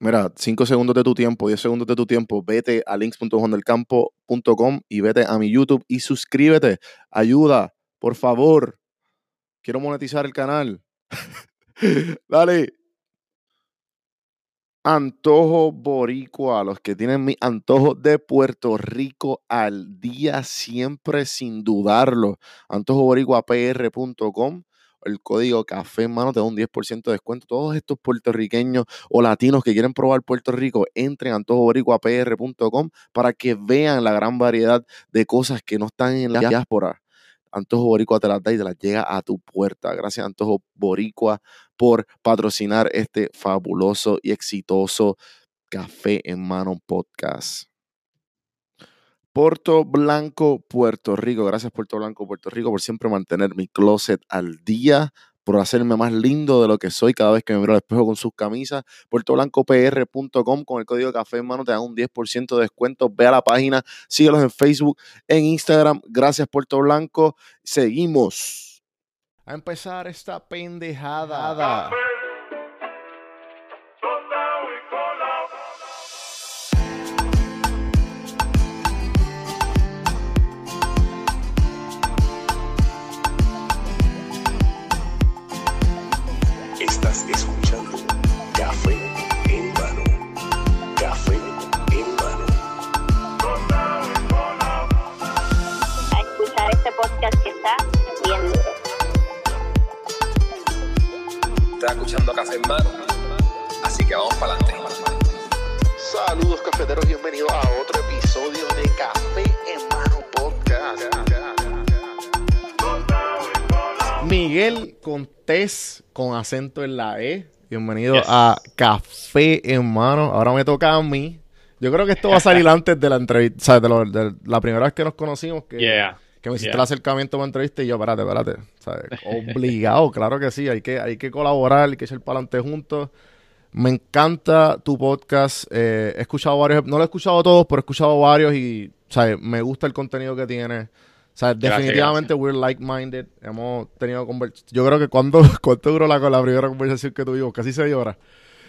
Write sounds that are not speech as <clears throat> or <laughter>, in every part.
Mira, 5 segundos de tu tiempo, 10 segundos de tu tiempo, vete a links.juandelcampo.com y vete a mi YouTube y suscríbete. Ayuda, por favor. Quiero monetizar el canal. <laughs> Dale. Antojo Boricua, los que tienen mi antojo de Puerto Rico al día, siempre sin dudarlo. AntojoBoricuaPR.com el código café en mano te da un 10% de descuento. Todos estos puertorriqueños o latinos que quieren probar Puerto Rico, entren a antojoboricuapr.com para que vean la gran variedad de cosas que no están en la diáspora. Antojo Boricua te las da y te las llega a tu puerta. Gracias Antojo Boricua por patrocinar este fabuloso y exitoso Café en Mano podcast. Puerto Blanco, Puerto Rico. Gracias Puerto Blanco, Puerto Rico por siempre mantener mi closet al día, por hacerme más lindo de lo que soy cada vez que me miro al espejo con sus camisas. PuertoBlancoPR.com con el código café en mano te dan un 10% de descuento. Ve a la página, síguelos en Facebook, en Instagram. Gracias Puerto Blanco. Seguimos. A empezar esta pendejada. Estás escuchando Café en Mano. Así que vamos para adelante. Saludos cafeteros, bienvenidos a otro episodio de Café en Mano Podcast. Miguel Contés con acento en la E. Bienvenido Yes. a Café en Mano. Ahora me toca a mí. Yo creo que esto va a salir <laughs> antes de la entrevista, o sea, de, lo- de la primera vez que nos conocimos, que, Yeah. Que me hiciste yeah. el acercamiento para entrevista y yo, espérate, espérate. ¿sabes? Obligado, <laughs> claro que sí. Hay que, hay que colaborar, hay que echar para adelante juntos. Me encanta tu podcast. eh, he escuchado varios, no lo he escuchado todos, pero he escuchado varios y ¿sabes? me gusta el contenido que tiene. O sea, Gracias, definitivamente we're like-minded. Hemos tenido conversaciones. Yo creo que cuando, <laughs> ¿cuánto duró la, la primera conversación que tuvimos? Casi seis horas.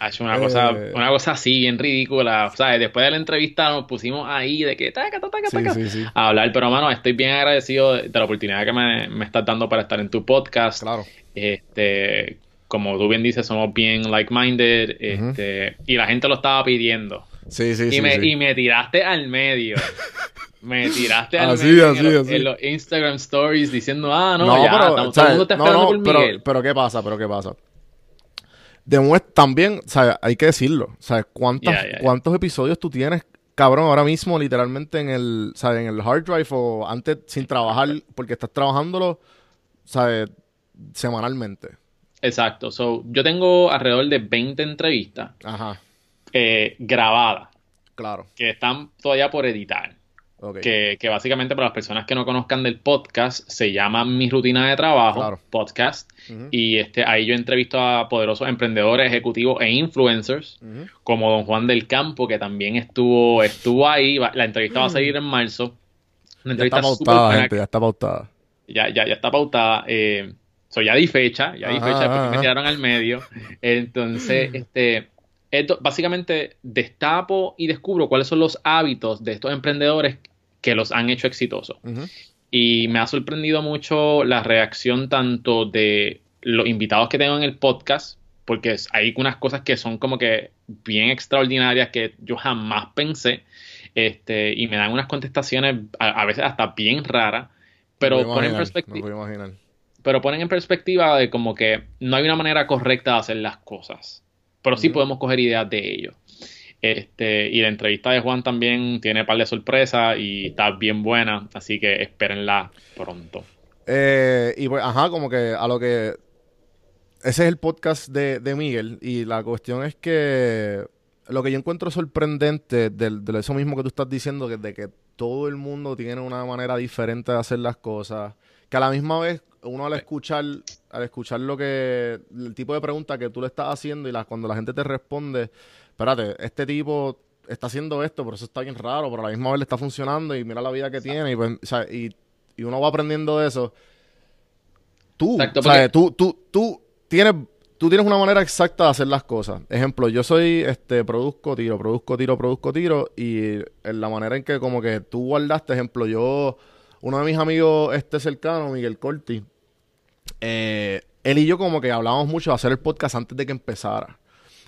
Ha hecho una cosa, Eh. una cosa así, bien ridícula. ¿Sabes? Después de la entrevista nos pusimos ahí de que taca, taca, Sí, taca, sí, sí. a hablar. Pero, mano, estoy bien agradecido de, la oportunidad que me, me estás dando para estar en tu podcast. Claro. Este, como tú bien dices, somos bien like-minded. Este, y la gente lo estaba pidiendo. Sí, sí, y, sí. me, sí. y me tiraste al medio. me tiraste al Así, medio en, así, los, así. en los Instagram stories diciendo, ah, no, No, ya, pero, todo el mundo está No, esperando no, por pero, Miguel. pero ¿qué pasa? Pero ¿qué pasa? Demuestra también, ¿sabes? Hay que decirlo. ¿Sabes? ¿Cuántas, Ya, ya, ya. ¿Cuántos episodios tú tienes, cabrón, ahora mismo, literalmente en el, ¿sabes? En el hard drive o antes sin trabajar, porque estás trabajándolo, ¿sabes? Semanalmente. Exacto. So, yo tengo alrededor de 20 entrevistas Ajá. eh, grabadas Claro. que están todavía por editar. Ok. Que, que básicamente para las personas que no conozcan del podcast se llama Mi Rutina de Trabajo Claro. Podcast. Y este, ahí yo entrevisto a poderosos emprendedores, ejecutivos e influencers como Don Juan del Campo, que también estuvo, estuvo ahí. La entrevista va a salir en marzo. Una Ya está pautada, gente, ya está pautada. ya, ya, ya está pautada. Eh, so ya di fecha, ya di Ajá, fecha porque me tiraron al medio. Entonces, este, esto básicamente destapo y descubro cuáles son los hábitos de estos emprendedores que los han hecho exitosos. Y me ha sorprendido mucho la reacción tanto de los invitados que tengo en el podcast, porque hay unas cosas que son como que bien extraordinarias que yo jamás pensé, este, y me dan unas contestaciones a, a veces hasta bien raras, pero puedo ponen, imaginar, perspecti- me puedo imaginar. pero ponen en perspectiva de como que no hay una manera correcta de hacer las cosas, pero sí podemos coger ideas de ello. Este, y la entrevista de Juan también tiene un par de sorpresas y está bien buena, así que espérenla pronto. Eh, y pues, ajá, como que a lo que. Ese es el podcast de, de Miguel. Y la cuestión es que lo que yo encuentro sorprendente de, eso mismo que tú estás diciendo, que de que todo el mundo tiene una manera diferente de hacer las cosas. Que a la misma vez, uno al escuchar, al escuchar lo que. el tipo de pregunta que tú le estás haciendo y la, cuando la gente te responde, espérate, este tipo está haciendo esto, pero eso está bien raro, pero a la misma vez le está funcionando y mira la vida que tiene. Y, pues, o sea, y, y uno va aprendiendo de eso. Tú, Exacto, o sea, tú, tú, tú tienes tú tienes una manera exacta de hacer las cosas. Ejemplo, yo soy, este, produzco, tiro, produzco, tiro, produzco, tiro. Y en la manera en que como que tú guardaste, ejemplo, yo, uno de mis amigos este cercano, Miguel Corti, eh, él y yo como que hablábamos mucho de hacer el podcast antes de que empezara.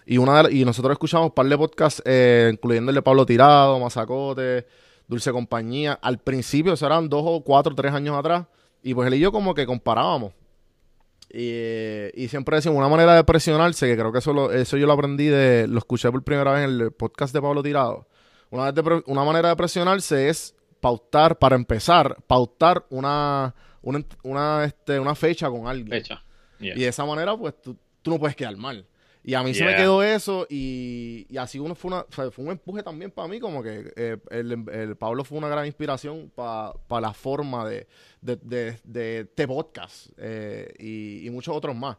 Y, una de- y nosotros escuchamos un par de podcasts, eh, incluyendo el de Pablo Tirado, Mazacote, Dulce Compañía. Al principio, eso eran dos o cuatro, tres años atrás. Y pues él y yo como que comparábamos. Y, y siempre decimos una manera de presionarse, que creo que eso, lo- eso yo lo aprendí de, lo escuché por primera vez en el podcast de Pablo Tirado. Una, vez de una manera de presionarse es pautar, para empezar, pautar una, una, una, este, una fecha con alguien. Fecha. Yeah. Y de esa manera, pues tú, tú no puedes quedar mal. Y a mí se me quedó eso y, y así uno fue, una, fue, fue un empuje también para mí, como que eh, el, el Pablo fue una gran inspiración para la forma de, de, de, de este podcast eh, y, y muchos otros más.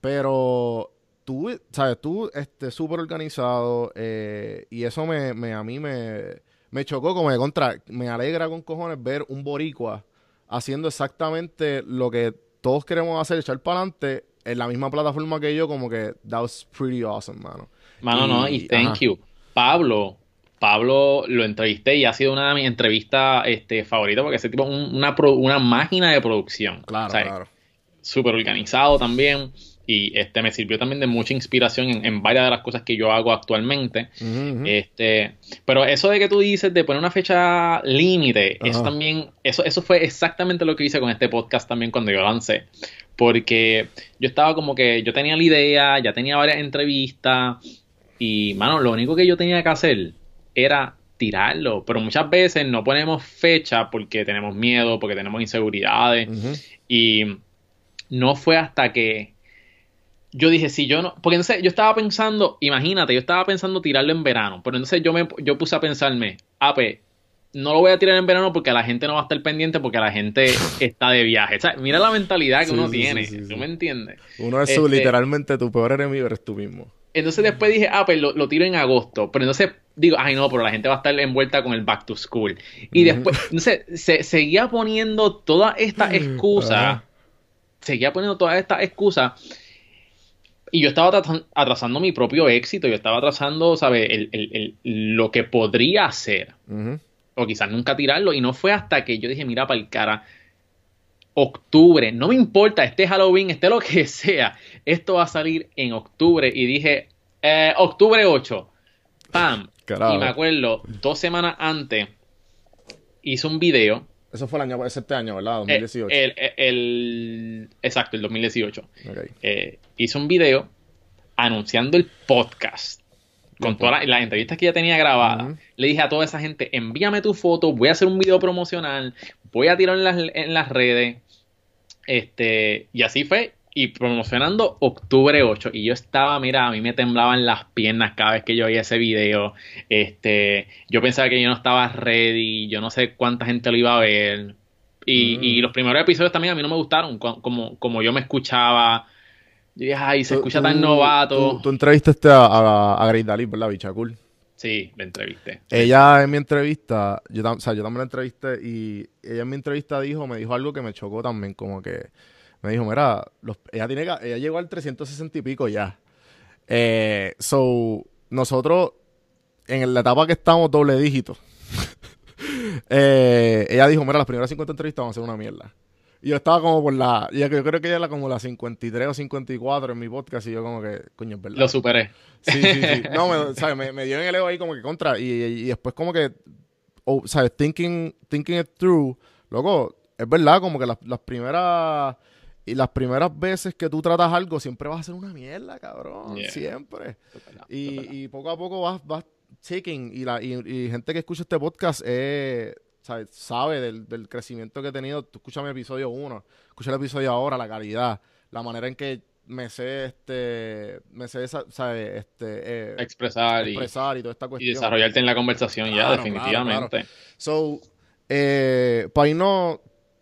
Pero tú, ¿sabes? Tú, este, súper organizado eh, y eso me, me, a mí me, me chocó como de contra, me alegra con cojones ver un boricua haciendo exactamente lo que todos queremos hacer, echar para adelante en la misma plataforma que yo, como que that was pretty awesome, mano. Mano, no, Y- y thank ajá. you. Pablo, Pablo lo entrevisté y ha sido una de mis entrevistas este, favoritas porque ese tipo es un- una, pro- una máquina de producción. Claro, O sea, claro. Súper organizado también y este me sirvió también de mucha inspiración en, en varias de las cosas que yo hago actualmente. Este, pero eso de que tú dices de poner una fecha límite, eso también, eso, eso fue exactamente lo que hice con este podcast también cuando yo lancé. Porque yo estaba como que, yo tenía la idea, ya tenía varias entrevistas, y mano, lo único que yo tenía que hacer era tirarlo. Pero muchas veces no ponemos fecha porque tenemos miedo, porque tenemos inseguridades. Y no fue hasta que yo dije, si yo no, porque entonces yo estaba pensando, imagínate, yo estaba pensando tirarlo en verano, pero entonces yo me yo puse a pensarme, ah, pues, no lo voy a tirar en verano porque la gente no va a estar pendiente porque la gente <laughs> está de viaje. O sea, mira la mentalidad que Sí, uno sí, tiene, sí, ¿tú me entiendes? Uno es su, este- literalmente tu peor enemigo, eres tú mismo. Entonces después dije, ah, pues lo, lo tiro en agosto. Pero entonces digo, ay no, pero la gente va a estar envuelta con el back to school. Y después, entonces se, seguía poniendo todas estas <clears throat> excusas. Seguía poniendo todas estas excusas. Y yo estaba atrasa- atrasando mi propio éxito. Yo estaba atrasando, ¿sabes? El, el- el- lo que podría hacer. O quizás nunca tirarlo. Y no fue hasta que yo dije, mira, para el cara. Octubre, no me importa, este Halloween, este lo que <laughs> sea, esto va a salir en octubre. Y dije, eh, octubre 8, pam. Y me acuerdo, dos semanas antes, hice un video. Eso fue el año, es este año, ¿verdad? eh, 2018. el, el- el- exacto, el 2018. Ok. Eh, hice un video anunciando el podcast. Con todas las, las entrevistas que ya tenía grabadas. Le dije a toda esa gente, envíame tu foto, voy a hacer un video promocional, voy a tirar en las, en las redes. Este, y así fue. Y promocionando octubre 8. Y yo estaba, mira, a mí me temblaban las piernas cada vez que yo veía ese video. Este, yo pensaba que yo no estaba ready, yo no sé cuánta gente lo iba a ver. Y, Mm. y los primeros episodios también a mí no me gustaron, como, como yo me escuchaba. Yo dije, ay, se escucha tú- tan novato. Tú, tú entrevistaste a, a, a Grace Dalit, ¿verdad? Bicha cool. Sí, la entrevisté. Ella en mi entrevista, yo, o sea, yo también la entrevisté y ella en mi entrevista dijo, me dijo algo que me chocó también, como que me dijo, mira, los- ella tiene ella llegó al 360 y pico ya. Eh, so, nosotros en la etapa que estamos doble dígito, <laughs> eh, ella dijo, mira, las primeras 50 entrevistas van a ser una mierda. Y yo estaba como por la, yo yo creo que ella era como la 53 o 54 en mi podcast y yo como que, coño, es verdad. Lo superé. Sí, sí, sí. <laughs> No, me, ¿sabes? Me, me dio en el ego ahí como que contra. Y, y después como que, oh, ¿sabes? Thinking, thinking it through. Loco, es verdad, como que las, las primeras... Y las primeras veces que tú tratas algo, siempre vas a ser una mierda, cabrón. Yeah. Siempre. Y, y poco a poco vas, vas taking. Y, la, y, y gente que escucha este podcast eh, ¿sabes? sabe del, del crecimiento que he tenido. Tú escuchas mi episodio 1, escucha el episodio ahora, la calidad, la manera en que me sé, este, me sé, esa-. Este, eh, Expresar y, expresar y toda esta y cuestión. desarrollarte en la conversación ya, Claro, definitivamente. So, eh, para irnos,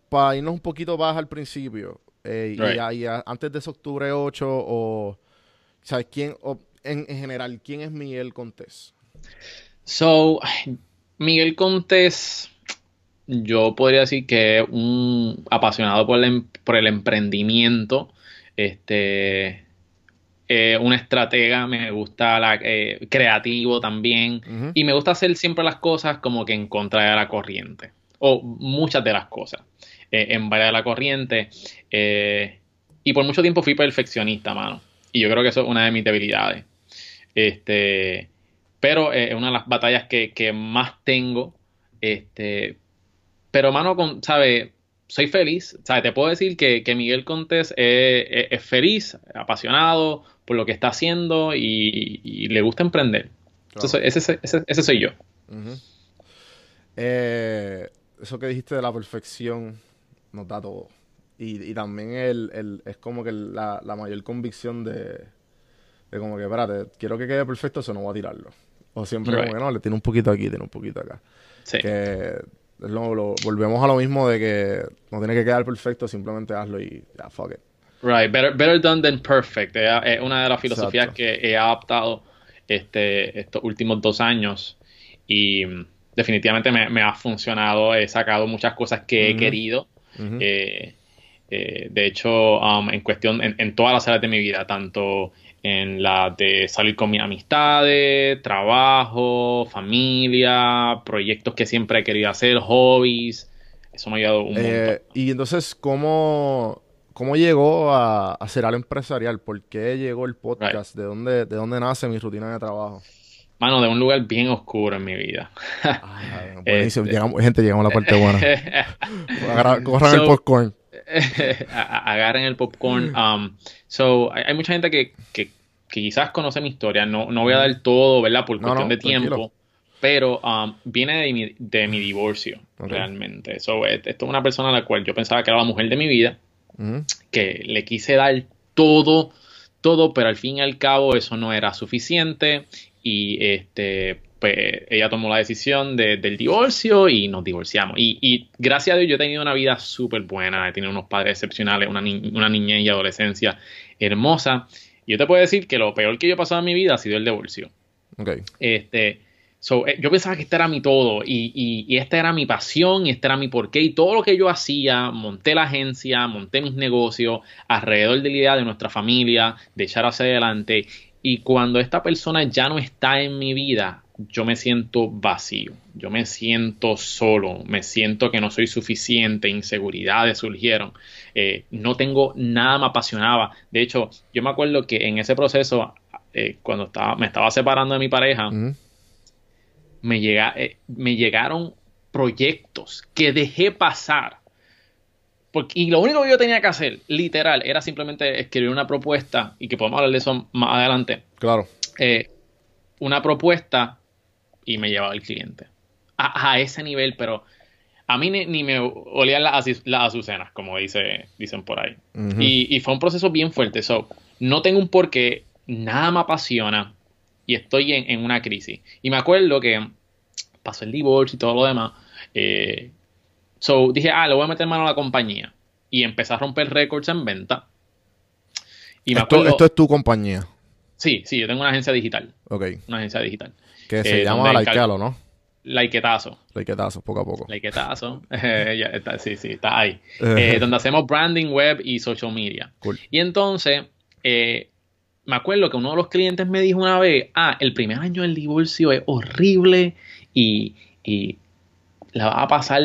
para irnos un poquito más al principio, eh, y, Right. a- y a- antes de ese octubre 8, o, ¿sabes quién, o, en, en general, quién es Miguel Contés? So, Miguel Contés, yo podría decir que es un apasionado por el, em- por el emprendimiento, este, eh, un estratega, me gusta la, eh, creativo también, y me gusta hacer siempre las cosas como que en contra de la corriente, o muchas de las cosas, eh, en varias de la corriente, eh, y por mucho tiempo fui perfeccionista, mano, y yo creo que eso es una de mis debilidades. Este, pero eh, es una de las batallas que, que más tengo, este, pero mano, con, ¿sabes? Soy feliz, ¿sabes? Te puedo decir que, que Miguel Contés es, es- es feliz, apasionado por lo que está haciendo y, y le gusta emprender. Entonces, ese, ese- ese soy yo. Eh, eso que dijiste de la perfección nos da todo. Y, y también el, el- es como que la, la mayor convicción de, de como que, espérate, quiero que quede perfecto, eso no voy a tirarlo. O siempre Right. como que no, le tiene un poquito aquí, tiene un poquito acá. Sí. Que lo- lo- volvemos a lo mismo de que no tiene que quedar perfecto, simplemente hazlo y ya, fuck it. Right, better, better done than perfect. Es, una de las filosofías Exacto. que he adaptado este, estos últimos dos años y mm, definitivamente me, me ha funcionado. He sacado muchas cosas que he Ujú. Eh, eh, de hecho, um, en cuestión, en, en todas las áreas de mi vida, tanto en la de salir con mis amistades, trabajo, familia, proyectos que siempre he querido hacer, hobbies. Eso me ha ayudado un montón. Eh, y entonces, ¿cómo, cómo llegó a, a ser al empresarial? ¿Por qué llegó el podcast? ¿De dónde, ¿De dónde nace mi rutina de trabajo? Mano, de un lugar bien oscuro en mi vida. Ah, buenísimo. Este- Llegamos- gente, llegamos a la parte buena. <laughs> Agarra- Corran el popcorn. <laughs> Agarren el popcorn. Um, so, hay, hay mucha gente que, que- que quizás conoce mi historia. No, no voy a dar todo, ¿verdad? Por cuestión no, de tiempo. tranquilo. Pero um, viene de mi, de mi divorcio, realmente. So, eh, esto es una persona a la cual yo pensaba que era la mujer de mi vida, que le quise dar todo, todo, pero al fin y al cabo eso no era suficiente. Y este, pues ella tomó la decisión de- del divorcio y nos divorciamos. Y, y gracias a Dios yo he tenido una vida súper buena, he tenido unos padres excepcionales, una, ni- una niñez y adolescencia hermosa. Y yo te puedo decir que lo peor que yo he pasado en mi vida ha sido el divorcio. Este, so, eh, yo pensaba que este era mi todo y, y, y esta era mi pasión y este era mi porqué y todo lo que yo hacía, monté la agencia, monté mis negocios alrededor de la idea de nuestra familia, de echar hacia adelante y cuando esta persona ya no está en mi vida, yo me siento vacío, yo me siento solo, me siento que no soy suficiente, inseguridades surgieron, eh, no tengo nada me apasionaba. De hecho, yo me acuerdo que en ese proceso, eh, cuando estaba, me estaba separando de mi pareja, me, llega, eh, me llegaron proyectos que dejé pasar. Porque, y lo único que yo tenía que hacer, literal, era simplemente escribir una propuesta, y que podemos hablar de eso más adelante, Claro. eh, una propuesta y me llevaba el cliente. A, a ese nivel, pero a mí ni, ni me olían las, las azucenas, como dice, dicen por ahí. Y, y fue un proceso bien fuerte. So, no tengo un porqué, nada me apasiona y estoy en, en una crisis. Y me acuerdo que pasó el divorcio y todo lo demás. eh, so, dije, ah, le voy a meter mano a la compañía. Y empecé a romper récords en venta. Y me esto, acuerdo, esto es tu compañía. sí, sí, yo tengo una agencia digital. Ok. Una agencia digital. Que se Eh, llama Laicalo, ¿no? Laiquetazo. Laiquetazo, poco a poco. Laiquetazo. <laughs> Eh, sí, sí, está ahí. <laughs> Eh, donde hacemos branding web y social media. Cool. Y entonces, eh, me acuerdo que uno de los clientes me dijo una vez, ah, el primer año del divorcio es horrible y, y la va a pasar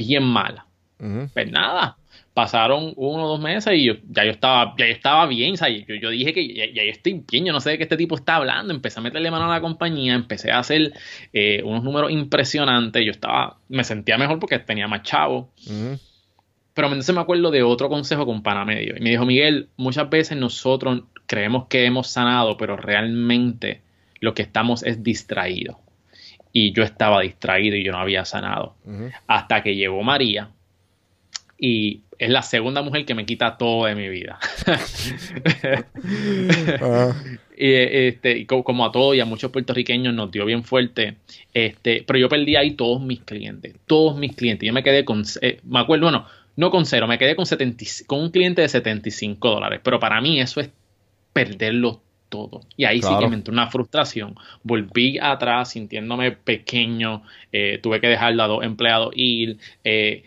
bien mala. Ujú. Pues nada, pasaron uno o dos meses y yo, ya yo estaba, ya yo estaba bien, o sea, yo, yo dije que ya, ya yo estoy bien, yo no sé de qué este tipo está hablando, empecé a meterle mano a la compañía, empecé a hacer eh, unos números impresionantes, yo estaba, me sentía mejor porque tenía más chavo, Ujú. pero entonces me acuerdo de otro consejo con pana medio. Y me dijo, Miguel, muchas veces nosotros creemos que hemos sanado, pero realmente lo que estamos es distraídos. Y yo estaba distraído y yo no había sanado. Hasta que llegó María y es la segunda mujer que me quita todo de mi vida. <laughs> <laughs> Y, este, y como a todos y a muchos puertorriqueños nos dio bien fuerte. Este, pero yo perdí ahí todos mis clientes, todos mis clientes. Yo me quedé con, eh, me acuerdo, bueno, no con cero, me quedé con, 70 y- con un cliente de 75 dólares. Pero para mí eso es perderlo todo. Y ahí sí Claro. que me entró una frustración. Volví atrás sintiéndome pequeño, eh, tuve que dejar a dos empleados ir. Eh,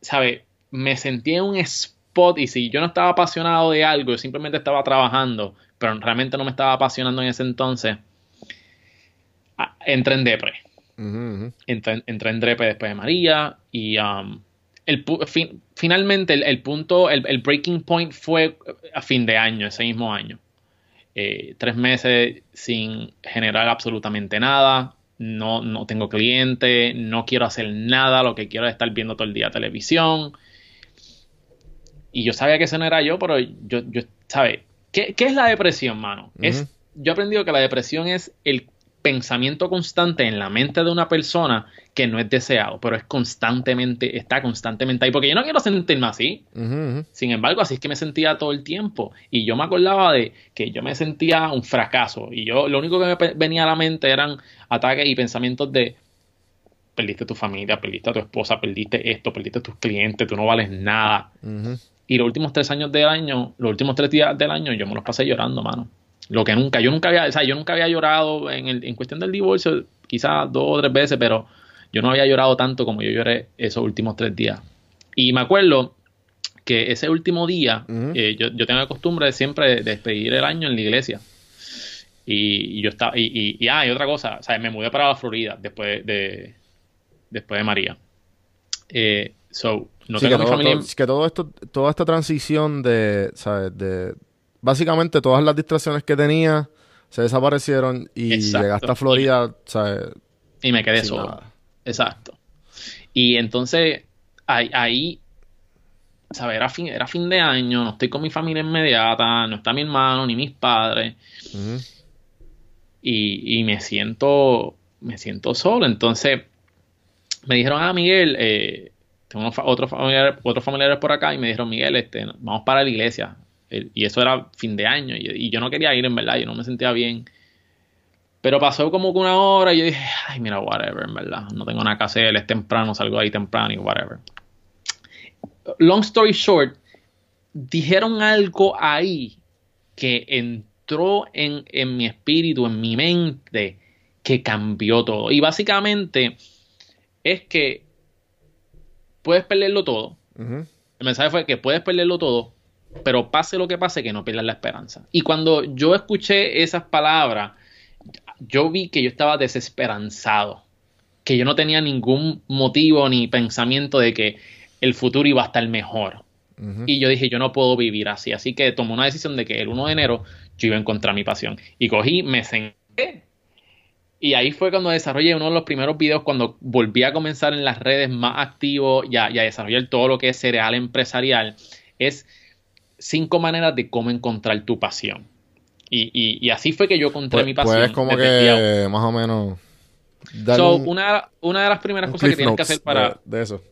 ¿Sabe? Me sentí en un spot y si yo no estaba apasionado de algo, yo simplemente estaba trabajando, pero realmente no me estaba apasionando en ese entonces, ah, entré en depre. Ujú, ujú. Entré, entré en Drepe después de María y um, el, fin- finalmente el, el punto, el, el breaking point fue a fin de año, ese mismo año. Eh, tres meses sin generar absolutamente nada, no, no tengo cliente, no quiero hacer nada, lo que quiero es estar viendo todo el día televisión. Y yo sabía que ese no era yo, pero yo, yo ¿sabes? ¿Qué, qué es la depresión, mano? Es, yo he aprendido que la depresión es el pensamiento constante en la mente de una persona que no es deseado, pero es constantemente, está constantemente ahí, porque yo no quiero sentirme así. Sin embargo, así es que me sentía todo el tiempo. Y yo me acordaba de que yo me sentía un fracaso. Y yo, lo único que me venía a la mente eran ataques y pensamientos de perdiste tu familia, perdiste a tu esposa, perdiste esto, perdiste tus clientes, tú no vales nada. Y los últimos tres años del año, los últimos tres días del año, yo me los pasé llorando, mano. Lo que nunca, yo nunca había, o sea, yo nunca había llorado en, el, en cuestión del divorcio, quizás dos o tres veces, pero yo no había llorado tanto como yo lloré esos últimos tres días. Y me acuerdo que ese último día, eh, yo, yo tengo la costumbre de siempre de despedir el año en la iglesia. Y, y yo estaba, y, y, y, ah, y otra cosa, o sea, me mudé para la Florida después de, después de María. Eh, so, no Sí, tengo que, mi todo, familia. todo- que todo esto, toda esta transición de, ¿sabes? De, básicamente todas las distracciones que tenía se desaparecieron y Exacto. llegaste a Florida, ¿sabes? y me quedé solo. nada. Exacto. Y entonces, ahí, ahí ¿sabes? Era fin, era fin de año, no estoy con mi familia inmediata, no está mi hermano ni mis padres, y, y me siento, me siento solo. Entonces, me dijeron, ah, Miguel, eh, tengo unos otros familiares, otros familiares por acá, y me dijeron, Miguel, este, vamos para la iglesia. Y eso era fin de año, y, y yo no quería ir, en verdad, yo no me sentía bien. Pero pasó como que una hora y yo dije, ay, mira, whatever, en verdad. No tengo nada que hacer, es temprano, salgo ahí temprano y whatever. Long story short, dijeron algo ahí que entró en, en mi espíritu, en mi mente, que cambió todo. Y básicamente es que puedes perderlo todo. El mensaje fue que puedes perderlo todo, pero pase lo que pase, que no pierdas la esperanza. Y cuando yo escuché esas palabras, yo vi que yo estaba desesperanzado, que yo no tenía ningún motivo ni pensamiento de que el futuro iba a estar mejor. Y yo dije, yo no puedo vivir así. Así que tomé una decisión de que el 1 de enero yo iba a encontrar mi pasión. Y cogí, me senté. Y ahí fue cuando desarrollé uno de los primeros videos, cuando volví a comenzar en las redes más activo y a, y a desarrollar todo lo que es cereal empresarial. Es cinco maneras de cómo encontrar tu pasión. Y, y- y así fue que yo encontré Pues, mi pasión. puedes como que más o menos So, un- una, una de las primeras cosas que tienes que hacer para, de, de eso.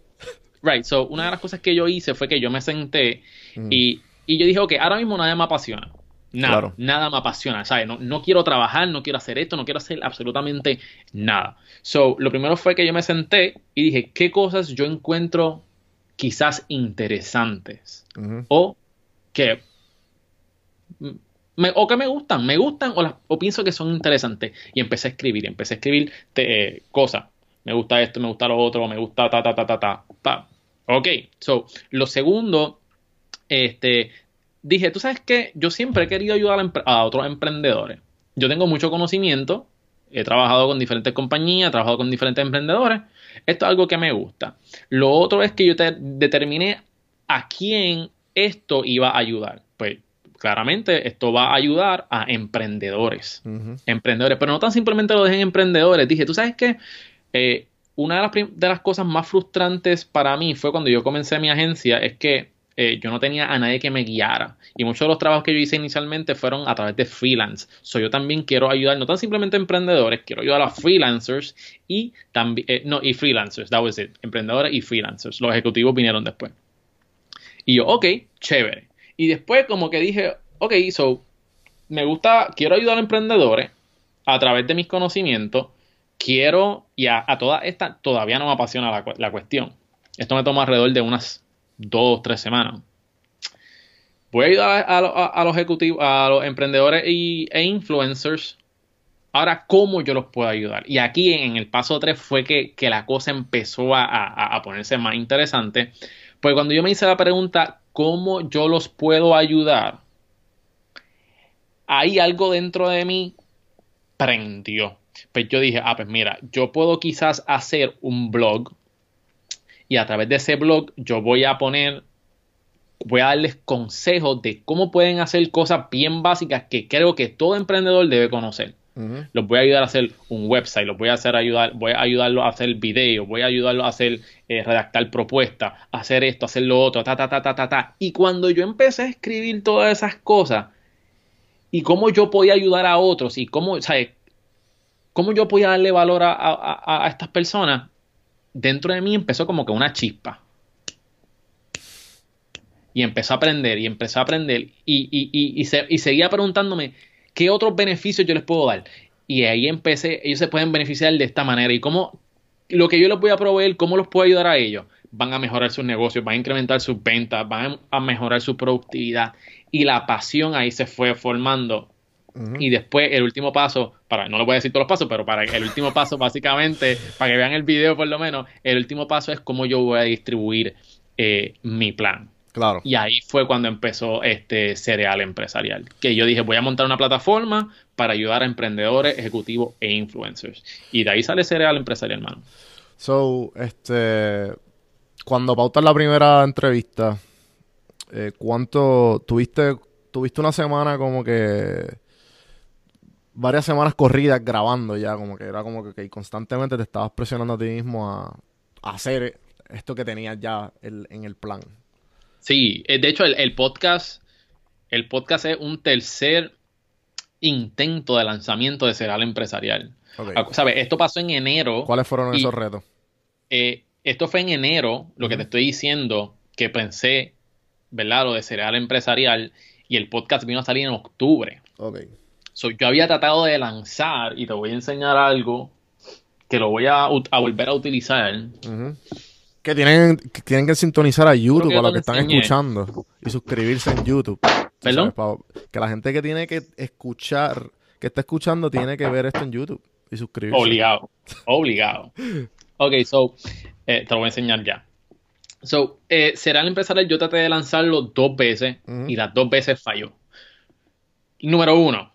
Right, so una de las cosas que yo hice fue que yo me senté Mm. y, y yo dije, ok, ahora mismo nada me apasiona. Nada, Claro. nada me apasiona, ¿sabes? No, no quiero trabajar, no quiero hacer esto, no quiero hacer absolutamente nada. So, lo primero fue que yo me senté y dije, ¿qué cosas yo encuentro quizás interesantes? Ujú. O que, o que me gustan, me gustan o, pienso que son interesantes. Y empecé a escribir, empecé a escribir eh, cosas. Me gusta esto, me gusta lo otro, me gusta ta, ta, ta, ta, ta. ta. Ok, so, lo segundo, este, dije, tú sabes que yo siempre he querido ayudar a, a otros emprendedores. Yo tengo mucho conocimiento, he trabajado con diferentes compañías, he trabajado con diferentes emprendedores. Esto es algo que me gusta. Lo otro es que yo te- determiné a quién esto iba a ayudar. Pues claramente esto va a ayudar a emprendedores. Emprendedores, pero no tan simplemente lo dejé en emprendedores. Dije, tú sabes qué, Eh, una de las, prim- de las cosas más frustrantes para mí fue cuando yo comencé mi agencia, es que eh, yo no tenía a nadie que me guiara. Y muchos de los trabajos que yo hice inicialmente fueron a través de freelance. So, yo también quiero ayudar, no tan simplemente a emprendedores, quiero ayudar a freelancers y también, eh, no, y freelancers, that was it, emprendedores y freelancers. Los ejecutivos vinieron después. Y yo, ok, chévere. Y después como que dije, ok, so, me gusta, quiero ayudar a emprendedores a través de mis conocimientos. Quiero, y a, toda esta, todavía no me apasiona la, la cuestión. Esto me toma alrededor de unas dos, tres semanas. Voy a ayudar a, lo- a- a los ejecutivos, a los emprendedores y, e influencers. Ahora, ¿cómo yo los puedo ayudar? Y aquí en el paso 3 fue que, que la cosa empezó a ponerse más interesante. Pues cuando yo me hice la pregunta, cómo yo los puedo ayudar, ahí algo dentro de mí prendió. Pues yo dije, ah, pues mira, yo puedo quizás hacer un blog y a través de ese blog yo voy a poner, voy a darles consejos de cómo pueden hacer cosas bien básicas que creo que todo emprendedor debe conocer. Los voy a ayudar a hacer un website, los voy a hacer ayudar, voy a ayudarlos a hacer videos, voy a ayudarlos a hacer eh, redactar propuestas, hacer esto, hacer lo otro, ta ta ta ta ta ta. Y cuando yo empecé a escribir todas esas cosas y cómo yo podía ayudar a otros y cómo, ¿sabes? cómo yo podía darle valor a, a- a- a estas personas, dentro de mí empezó como que una chispa. Y empezó a aprender, y empezó a aprender, y, y, y, y, se- y seguía preguntándome qué otros beneficios yo les puedo dar. Y ahí empecé, ellos se pueden beneficiar de esta manera. Y cómo lo que yo les voy a proveer, cómo los puedo ayudar a ellos. Van a mejorar sus negocios, van a incrementar sus ventas, van a mejorar su productividad. Y la pasión ahí se fue formando y después el último paso, para no lo voy a decir todos los pasos, pero para el último paso básicamente, para que vean el video por lo menos, el último paso es cómo yo voy a distribuir eh, mi plan. Claro. Y ahí fue cuando empezó este cereal empresarial, que yo dije voy a montar una plataforma para ayudar a emprendedores, ejecutivos e influencers. Y de ahí sale cereal empresarial, hermano. So, este, cuando pautas la primera entrevista, eh, ¿cuánto tuviste? Tuviste una semana como que varias semanas corridas grabando ya, como que era como que, que constantemente te estabas presionando a ti mismo a, a hacer esto que tenías ya el- en el plan. Sí, eh, de hecho el, el podcast, el podcast es un tercer intento de lanzamiento de cereal empresarial. ¿Sabes? Esto pasó en enero. ¿Cuáles fueron y- esos retos? eh, esto fue en enero, lo que te estoy diciendo, que pensé, ¿verdad? Lo de cereal empresarial y el podcast vino a salir en octubre. Ok. So, yo había tratado de lanzar y te voy a enseñar algo que lo voy a, volver a utilizar. Que tienen, que tienen que sintonizar a YouTube que a los lo que están enseñé. escuchando y suscribirse en YouTube. ¿Perdón? sabes, que la gente que tiene que escuchar, que está escuchando, tiene que ver esto en YouTube y suscribirse. Obligado. Obligado. <laughs> Ok, so, eh, te lo voy a enseñar ya. So, eh, Cereal Empresarial yo traté de lanzarlo dos veces y las dos veces falló. Número uno,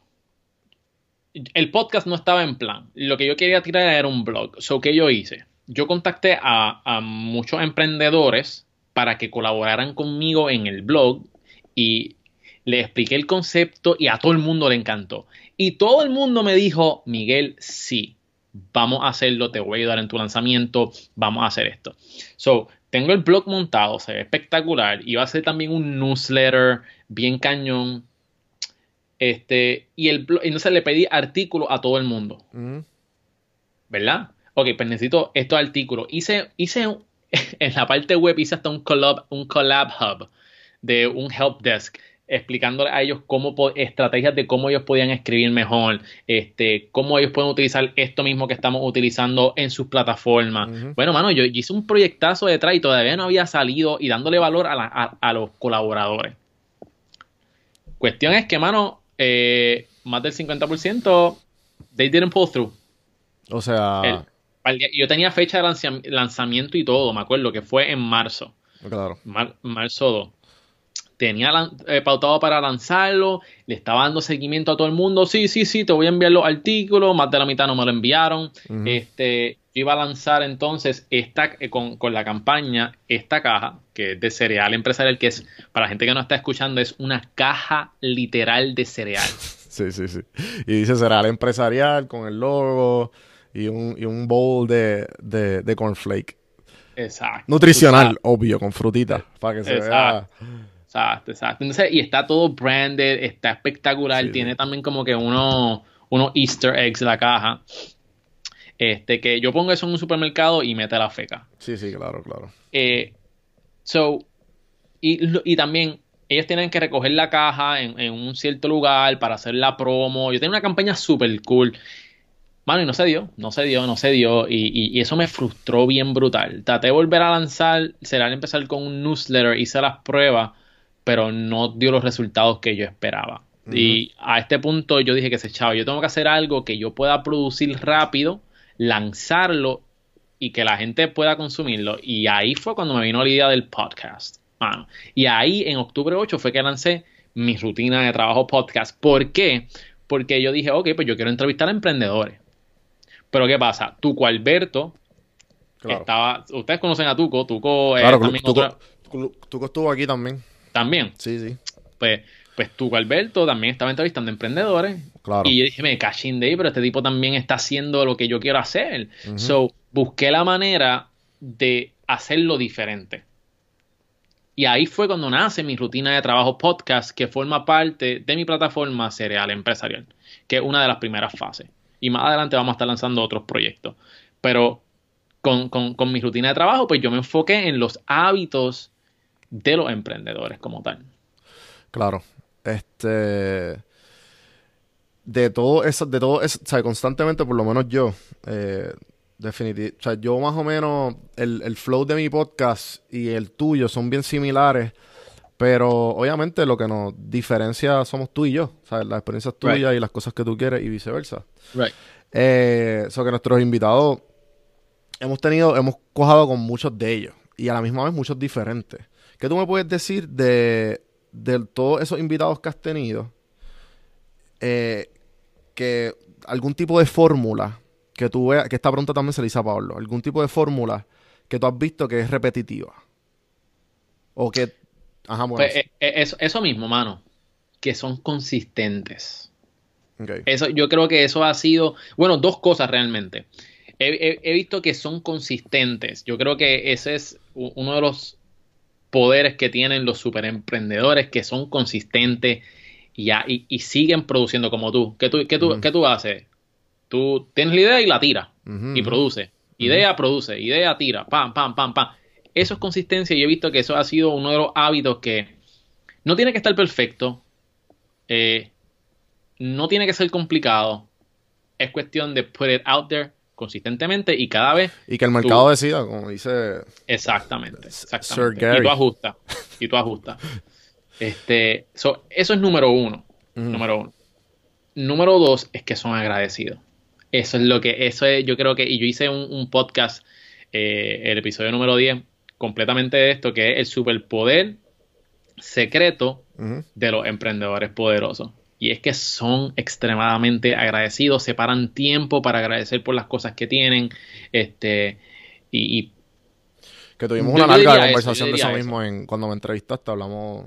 el podcast no estaba en plan. Lo que yo quería tirar era un blog. So, ¿qué yo hice? Yo contacté a, a muchos emprendedores para que colaboraran conmigo en el blog y le expliqué el concepto y a todo el mundo le encantó. Y todo el mundo me dijo, Miguel, sí, vamos a hacerlo, te voy a ayudar en tu lanzamiento, vamos a hacer esto. So, tengo el blog montado, se ve espectacular, y va a ser también un newsletter bien cañón. Este, y el blog, entonces le pedí artículos a todo el mundo. ¿verdad? Ok, pues necesito estos artículos. Hice, hice <laughs> en la parte web, hice hasta un collab, un collab hub de un help desk explicándole a ellos cómo estrategias de cómo ellos podían escribir mejor, este, cómo ellos pueden utilizar esto mismo que estamos utilizando en sus plataformas. Bueno, mano, yo, hice un proyectazo detrás y todavía no había salido y dándole valor a, la- a- a los colaboradores. Cuestión es que, mano, eh, más del 50% they didn't pull through. O sea, El- yo tenía fecha de lanzam- lanzamiento y todo, me acuerdo que fue en marzo, claro. mar- marzo 2. Tenía eh, pautado para lanzarlo, le estaba dando seguimiento a todo el mundo. Sí, sí, sí, te voy a enviar los artículos, más de la mitad no me lo enviaron. Este, yo iba a lanzar entonces esta eh, con, con la campaña, esta caja, que es de cereal empresarial, que es, para la gente que no está escuchando, es una caja literal de cereal. <laughs> Sí, sí, sí. Y dice cereal empresarial con el logo y un, y un bowl de, de, de cornflake. Exacto. Nutricional, obvio, con frutitas, para que se Exacto. vea. Exacto, exacto. Entonces, y está todo branded, está espectacular. Sí, Tiene sí. también como que unos unos Easter eggs la caja. Este, que yo pongo eso en un supermercado y mete la feca. Sí, sí, claro, claro. Eh, so, y, y también ellos tienen que recoger la caja en, en un cierto lugar para hacer la promo. Yo tenía una campaña súper cool. Mano, y no se dio, no se dio, no se dio. Y, y- y eso me frustró bien brutal. Traté de volver a lanzar, será empezar con un newsletter, hice las pruebas, pero no dio los resultados que yo esperaba. Y a este punto yo dije que se chavo, yo tengo que hacer algo que yo pueda producir rápido, lanzarlo y que la gente pueda consumirlo. Y ahí fue cuando me vino la idea del podcast. mano. Y ahí, en octubre 8, fue que lancé mi rutina de trabajo podcast. ¿Por qué? Porque yo dije, ok, pues yo quiero entrevistar a emprendedores. Pero ¿qué pasa? Tuco Alberto Claro. estaba... Ustedes conocen a Tuco. Tuco, eh, Claro, también, Tuco, otra- Tuco- Tuco estuvo aquí también. también. Sí, sí. Pues, pues Tuco Alberto también estaba entrevistando emprendedores. Claro. Y yo dije, me cachín de ahí, pero este tipo también está haciendo lo que yo quiero hacer. So, busqué la manera de hacerlo diferente. Y ahí fue cuando nace mi rutina de trabajo podcast, que forma parte de mi plataforma Cereal Empresarial, que es una de las primeras fases. Y más adelante vamos a estar lanzando otros proyectos. Pero con, con- con mi rutina de trabajo, pues yo me enfoqué en los hábitos de los emprendedores como tal. Claro. Este. De todo eso, de todo eso, constantemente, por lo menos yo, eh, definitivamente, o sea, yo más o menos, el, el flow de mi podcast y el tuyo son bien similares, pero obviamente lo que nos diferencia somos tú y yo, sea, las experiencias tuyas Right. y las cosas que tú quieres y viceversa. Right. Eh, so que nuestros invitados hemos tenido, hemos cojado con muchos de ellos y a la misma vez muchos diferentes. ¿Qué tú me puedes decir de, de todos esos invitados que has tenido? Eh, que algún tipo de fórmula que tú veas, que esta pregunta también se le hizo a Pablo, algún tipo de fórmula que tú has visto que es repetitiva. O que, ajá, bueno, Pues, eh, eh, eso, eso mismo, mano, que son consistentes. Eso, yo creo que eso ha sido, bueno, dos cosas realmente. He, he- he visto que son consistentes. Yo creo que ese es uno de los poderes que tienen los superemprendedores, que son consistentes y, ya- y, y siguen produciendo como tú. ¿Qué tú, qué tú, qué tú haces? Tú tienes la idea y la tiras Ujú, y produce. Idea, produce. Idea, tira. Pam, pam, pam, pam. Eso es consistencia y he visto que eso ha sido uno de los hábitos que no tiene que estar perfecto. eh, no tiene que ser complicado. Es cuestión de put it out there consistentemente y cada vez Y que el mercado decida, como dice exactamente. Sir exactamente. Gary. Y tú ajustas. Y tú ajustas. Este, so, eso es número uno. Número uno. Número dos es que son agradecidos. Eso es lo que, eso es, yo creo que, y yo hice un, un podcast, eh, el episodio número 10, completamente de esto, que es el superpoder secreto de los emprendedores poderosos. Y es que son extremadamente agradecidos, separan tiempo para agradecer por las cosas que tienen. Este, y, y Que tuvimos una larga eso, conversación de eso mismo en, cuando me entrevistaste, hablamos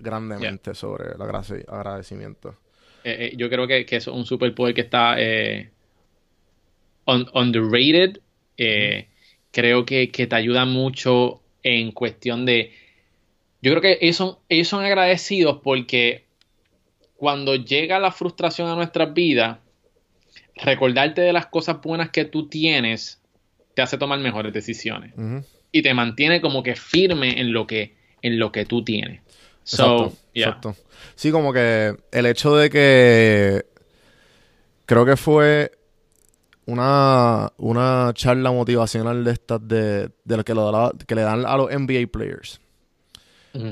grandemente sobre el agrade- agradecimiento. eh, eh, yo creo que, que es un superpoder que está eh, un- underrated. Creo que, que te ayuda mucho en cuestión de... Yo creo que ellos son, ellos son agradecidos porque cuando llega la frustración a nuestras vidas, recordarte de las cosas buenas que tú tienes te hace tomar mejores decisiones y te mantiene como que firme en lo que, en lo que tú tienes. So, Exacto, yeah. exacto. Sí, como que el hecho de que creo que fue una, una charla motivacional de estas de, de lo que, lo da- que le dan a los NBA players.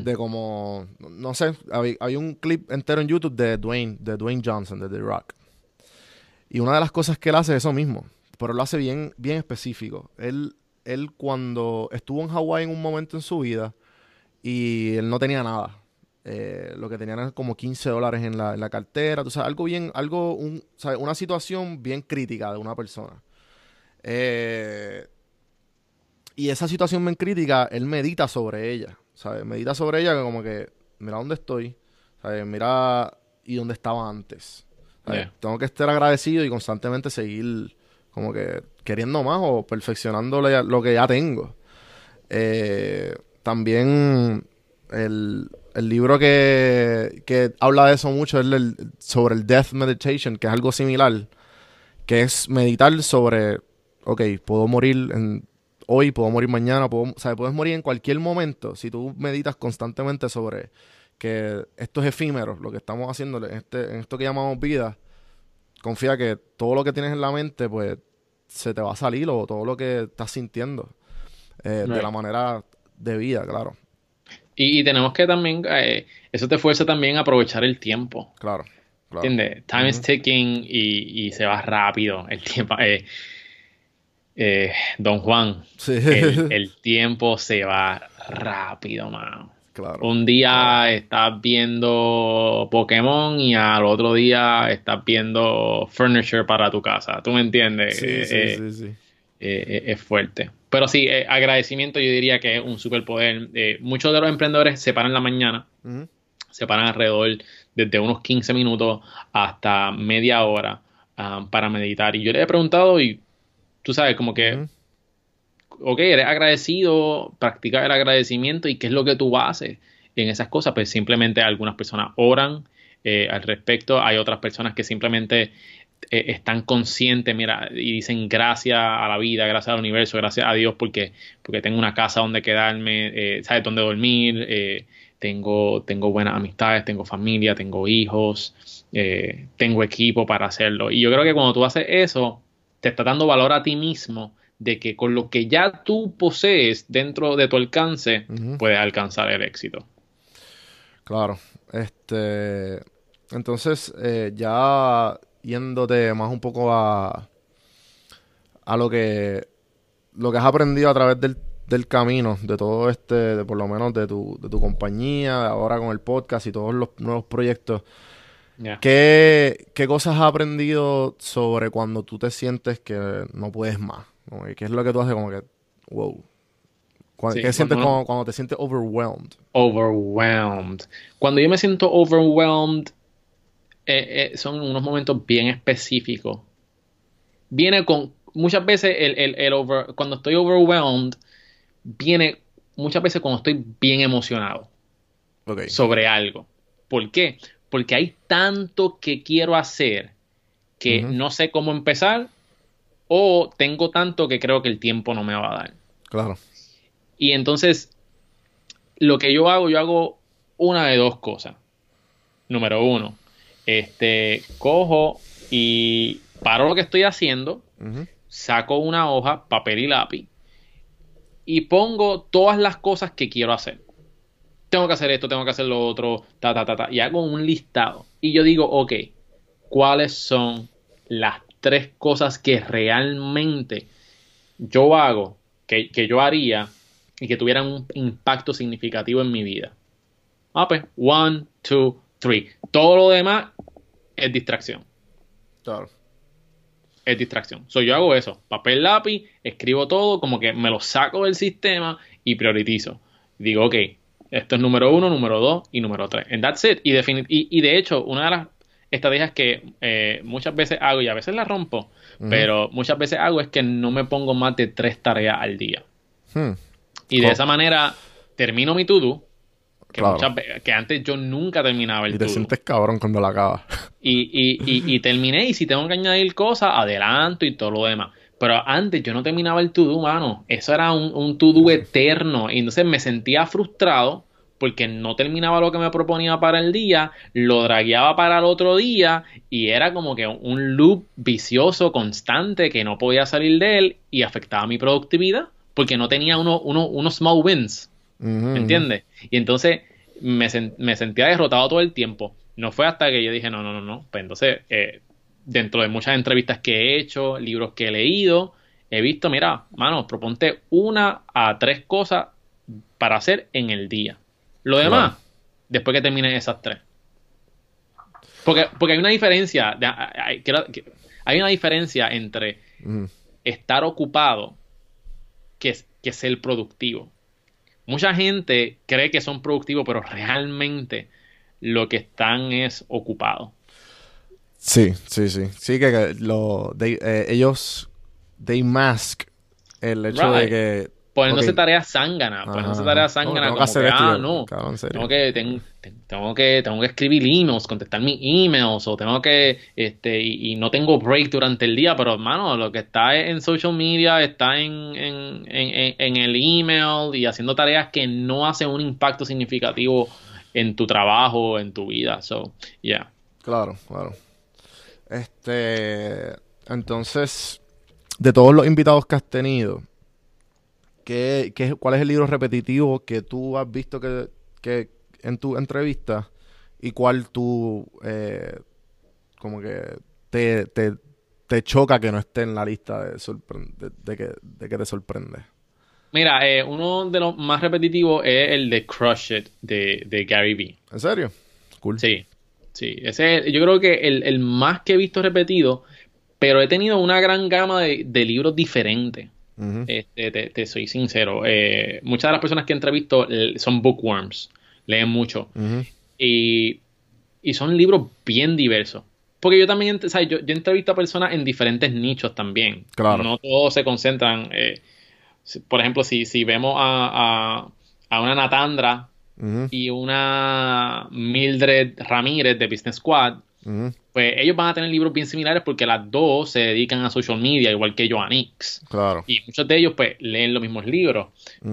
De como, no sé, había, había un clip entero en YouTube de Dwayne, de Dwayne Johnson, de The Rock. Y una de las cosas que él hace es eso mismo, pero lo hace bien, bien específico. Él, él cuando estuvo en Hawái en un momento en su vida y él no tenía nada. Eh, lo que tenían era como 15 dólares en la, en la cartera, tú sabes, algo bien, algo, un, ¿sabes? una situación bien crítica de una persona. Eh, y esa situación bien crítica, él medita sobre ella, ¿sabes? Medita sobre ella como que, mira dónde estoy, ¿sabes? Mira y dónde estaba antes. Tengo que estar agradecido y constantemente seguir como que queriendo más o perfeccionando lo que ya tengo. Eh, también el, el libro que, que habla de eso mucho es el, sobre el Death Meditation, que es algo similar, que es meditar sobre, ok, puedo morir en, hoy, puedo morir mañana, puedo, o sea, puedes morir en cualquier momento si tú meditas constantemente sobre que esto es efímero, lo que estamos haciendo en, este, en esto que llamamos vida, confía que todo lo que tienes en la mente, pues, se te va a salir o todo lo que estás sintiendo eh, de la manera de vida, claro, Y, y tenemos que también, eh, eso te fuerza también a aprovechar el tiempo. claro. claro. ¿Entiendes? Time is ticking y, y se va rápido el tiempo. eh, eh, Don Juan, Sí. el, <laughs> el tiempo se va rápido, mano. Claro. Un día estás viendo Pokémon y al otro día estás viendo furniture para tu casa. ¿Tú me entiendes? Sí, Eh, sí, sí, sí. es fuerte. Pero sí, eh, agradecimiento yo diría que es un superpoder. Eh, muchos de los emprendedores se paran en la mañana, se paran alrededor desde unos 15 minutos hasta media hora ah, para meditar. Y yo le he preguntado y tú sabes, como que, ok, eres agradecido, practica el agradecimiento y qué es lo que tú haces en esas cosas. Pues simplemente algunas personas oran eh, al respecto, hay otras personas que simplemente eh, están conscientes, mira, y dicen gracias a la vida, gracias al universo, gracias a Dios porque, porque tengo una casa donde quedarme, eh, sabes dónde dormir, eh, tengo, tengo buenas amistades, tengo familia, tengo hijos, eh, tengo equipo para hacerlo. Y yo creo que cuando tú haces eso, te está dando valor a ti mismo de que con lo que ya tú posees dentro de tu alcance, puedes alcanzar el éxito. Claro. Este. Entonces, eh, ya yéndote más un poco a. a lo que. lo que has aprendido a través del, del camino, de todo este, de por lo menos de tu, de tu compañía, ahora con el podcast y todos los nuevos proyectos. ¿Qué, qué cosas has aprendido sobre cuando tú te sientes que no puedes más? ¿Qué es lo que tú haces como que, wow? Sí, ¿Qué sientes cuando, cuando te sientes overwhelmed? overwhelmed. Cuando yo me siento overwhelmed, eh, eh, son unos momentos bien específicos. Viene con, muchas veces, el, el- el over- cuando estoy overwhelmed, viene muchas veces cuando estoy bien emocionado sobre algo. ¿Por qué? Porque hay tanto que quiero hacer que no sé cómo empezar o tengo tanto que creo que el tiempo no me va a dar. Claro. Y entonces, lo que yo hago, yo hago una de dos cosas. Número uno, este, cojo y paro lo que estoy haciendo, saco una hoja, papel y lápiz, y pongo todas las cosas que quiero hacer. Tengo que hacer esto, tengo que hacer lo otro, ta, ta, ta, ta, y hago un listado. Y yo digo, ok, ¿cuáles son las tres cosas que realmente yo hago, que, que yo haría y que tuvieran un impacto significativo en mi vida? Ah, pues, one, two, three. Todo lo demás es distracción Claro. es distracción. So, yo hago eso, papel, lápiz, escribo todo, como que me lo saco del sistema y prioritizo. Digo, ok, esto es número uno, número dos y número tres. And that's it. Y, y, y de hecho, una de las estrategias que eh, muchas veces hago y a veces las rompo, pero muchas veces hago es que no me pongo más de tres tareas al día. Hmm. Y de esa manera termino mi to-do, que, Claro. muchas ve- que antes yo nunca terminaba el Y te to-do. sientes cabrón cuando la acabas. Y, y, y, y <laughs> terminé, y si tengo que añadir cosas, adelanto y todo lo demás. Pero antes yo no terminaba el to-do, mano. Eso era un, un to-do eterno. Y entonces me sentía frustrado porque no terminaba lo que me proponía para el día, lo dragueaba para el otro día y era como que un loop vicioso constante que no podía salir de él y afectaba mi productividad porque no tenía uno, uno- unos small wins. Ujú, ¿Me ujú. entiendes? Y entonces me, sen- me sentía derrotado todo el tiempo. No fue hasta que yo dije, no, no, no, no. Pues entonces, eh, dentro de muchas entrevistas que he hecho, libros que he leído, he visto, mira, mano, proponte una a tres cosas para hacer en el día. Lo demás, después que termines esas tres. Porque, porque hay una diferencia, de- hay, una diferencia entre estar ocupado que, que ser productivo. Mucha gente cree que son productivos, pero realmente lo que están es ocupados. Sí, sí, sí. Sí, que, que lo, they- eh, ellos, they mask el hecho de que... Poniéndose ok, tareas zánganas, poniéndose tareas. No, tengo que como hacer que, ah, no, cabrón, tengo que, ten- ten- tengo que, tengo que escribir emails, contestar mis emails, o tengo que, este, y, y no tengo break durante el día, pero hermano, lo que está en social media, está en, en, en, en el email y haciendo tareas que no hacen un impacto significativo en tu trabajo, en tu vida. So, yeah. Claro, claro. Este, entonces, de todos los invitados que has tenido, ¿qué, qué- cuál es el libro repetitivo que tú has visto que, que en tu entrevista y cuál tú, eh, como que te, te, te choca que no esté en la lista de, de, de que, de que te sorprende? Mira, eh, uno de los más repetitivos es el de Crush It de, de Gary Vee. ¿En serio? Cool. Sí, sí. Ese es, yo creo que el, el más que he visto repetido, pero he tenido una gran gama de libros diferentes. Este, te, te soy sincero. Eh, muchas de las personas que he entrevisto son bookworms, leen mucho. Y, y son libros bien diversos. Porque yo también, ¿sabes? Yo, yo entrevisto a personas en diferentes nichos también. Claro. No todos se concentran. eh, por ejemplo, si, si vemos a, a, a una Natandra y una Mildred Ramírez de Business Squad, Pues ellos van a tener libros bien similares porque las dos se dedican a social media, igual que Joannix. Claro. Y muchos de ellos pues leen los mismos libros.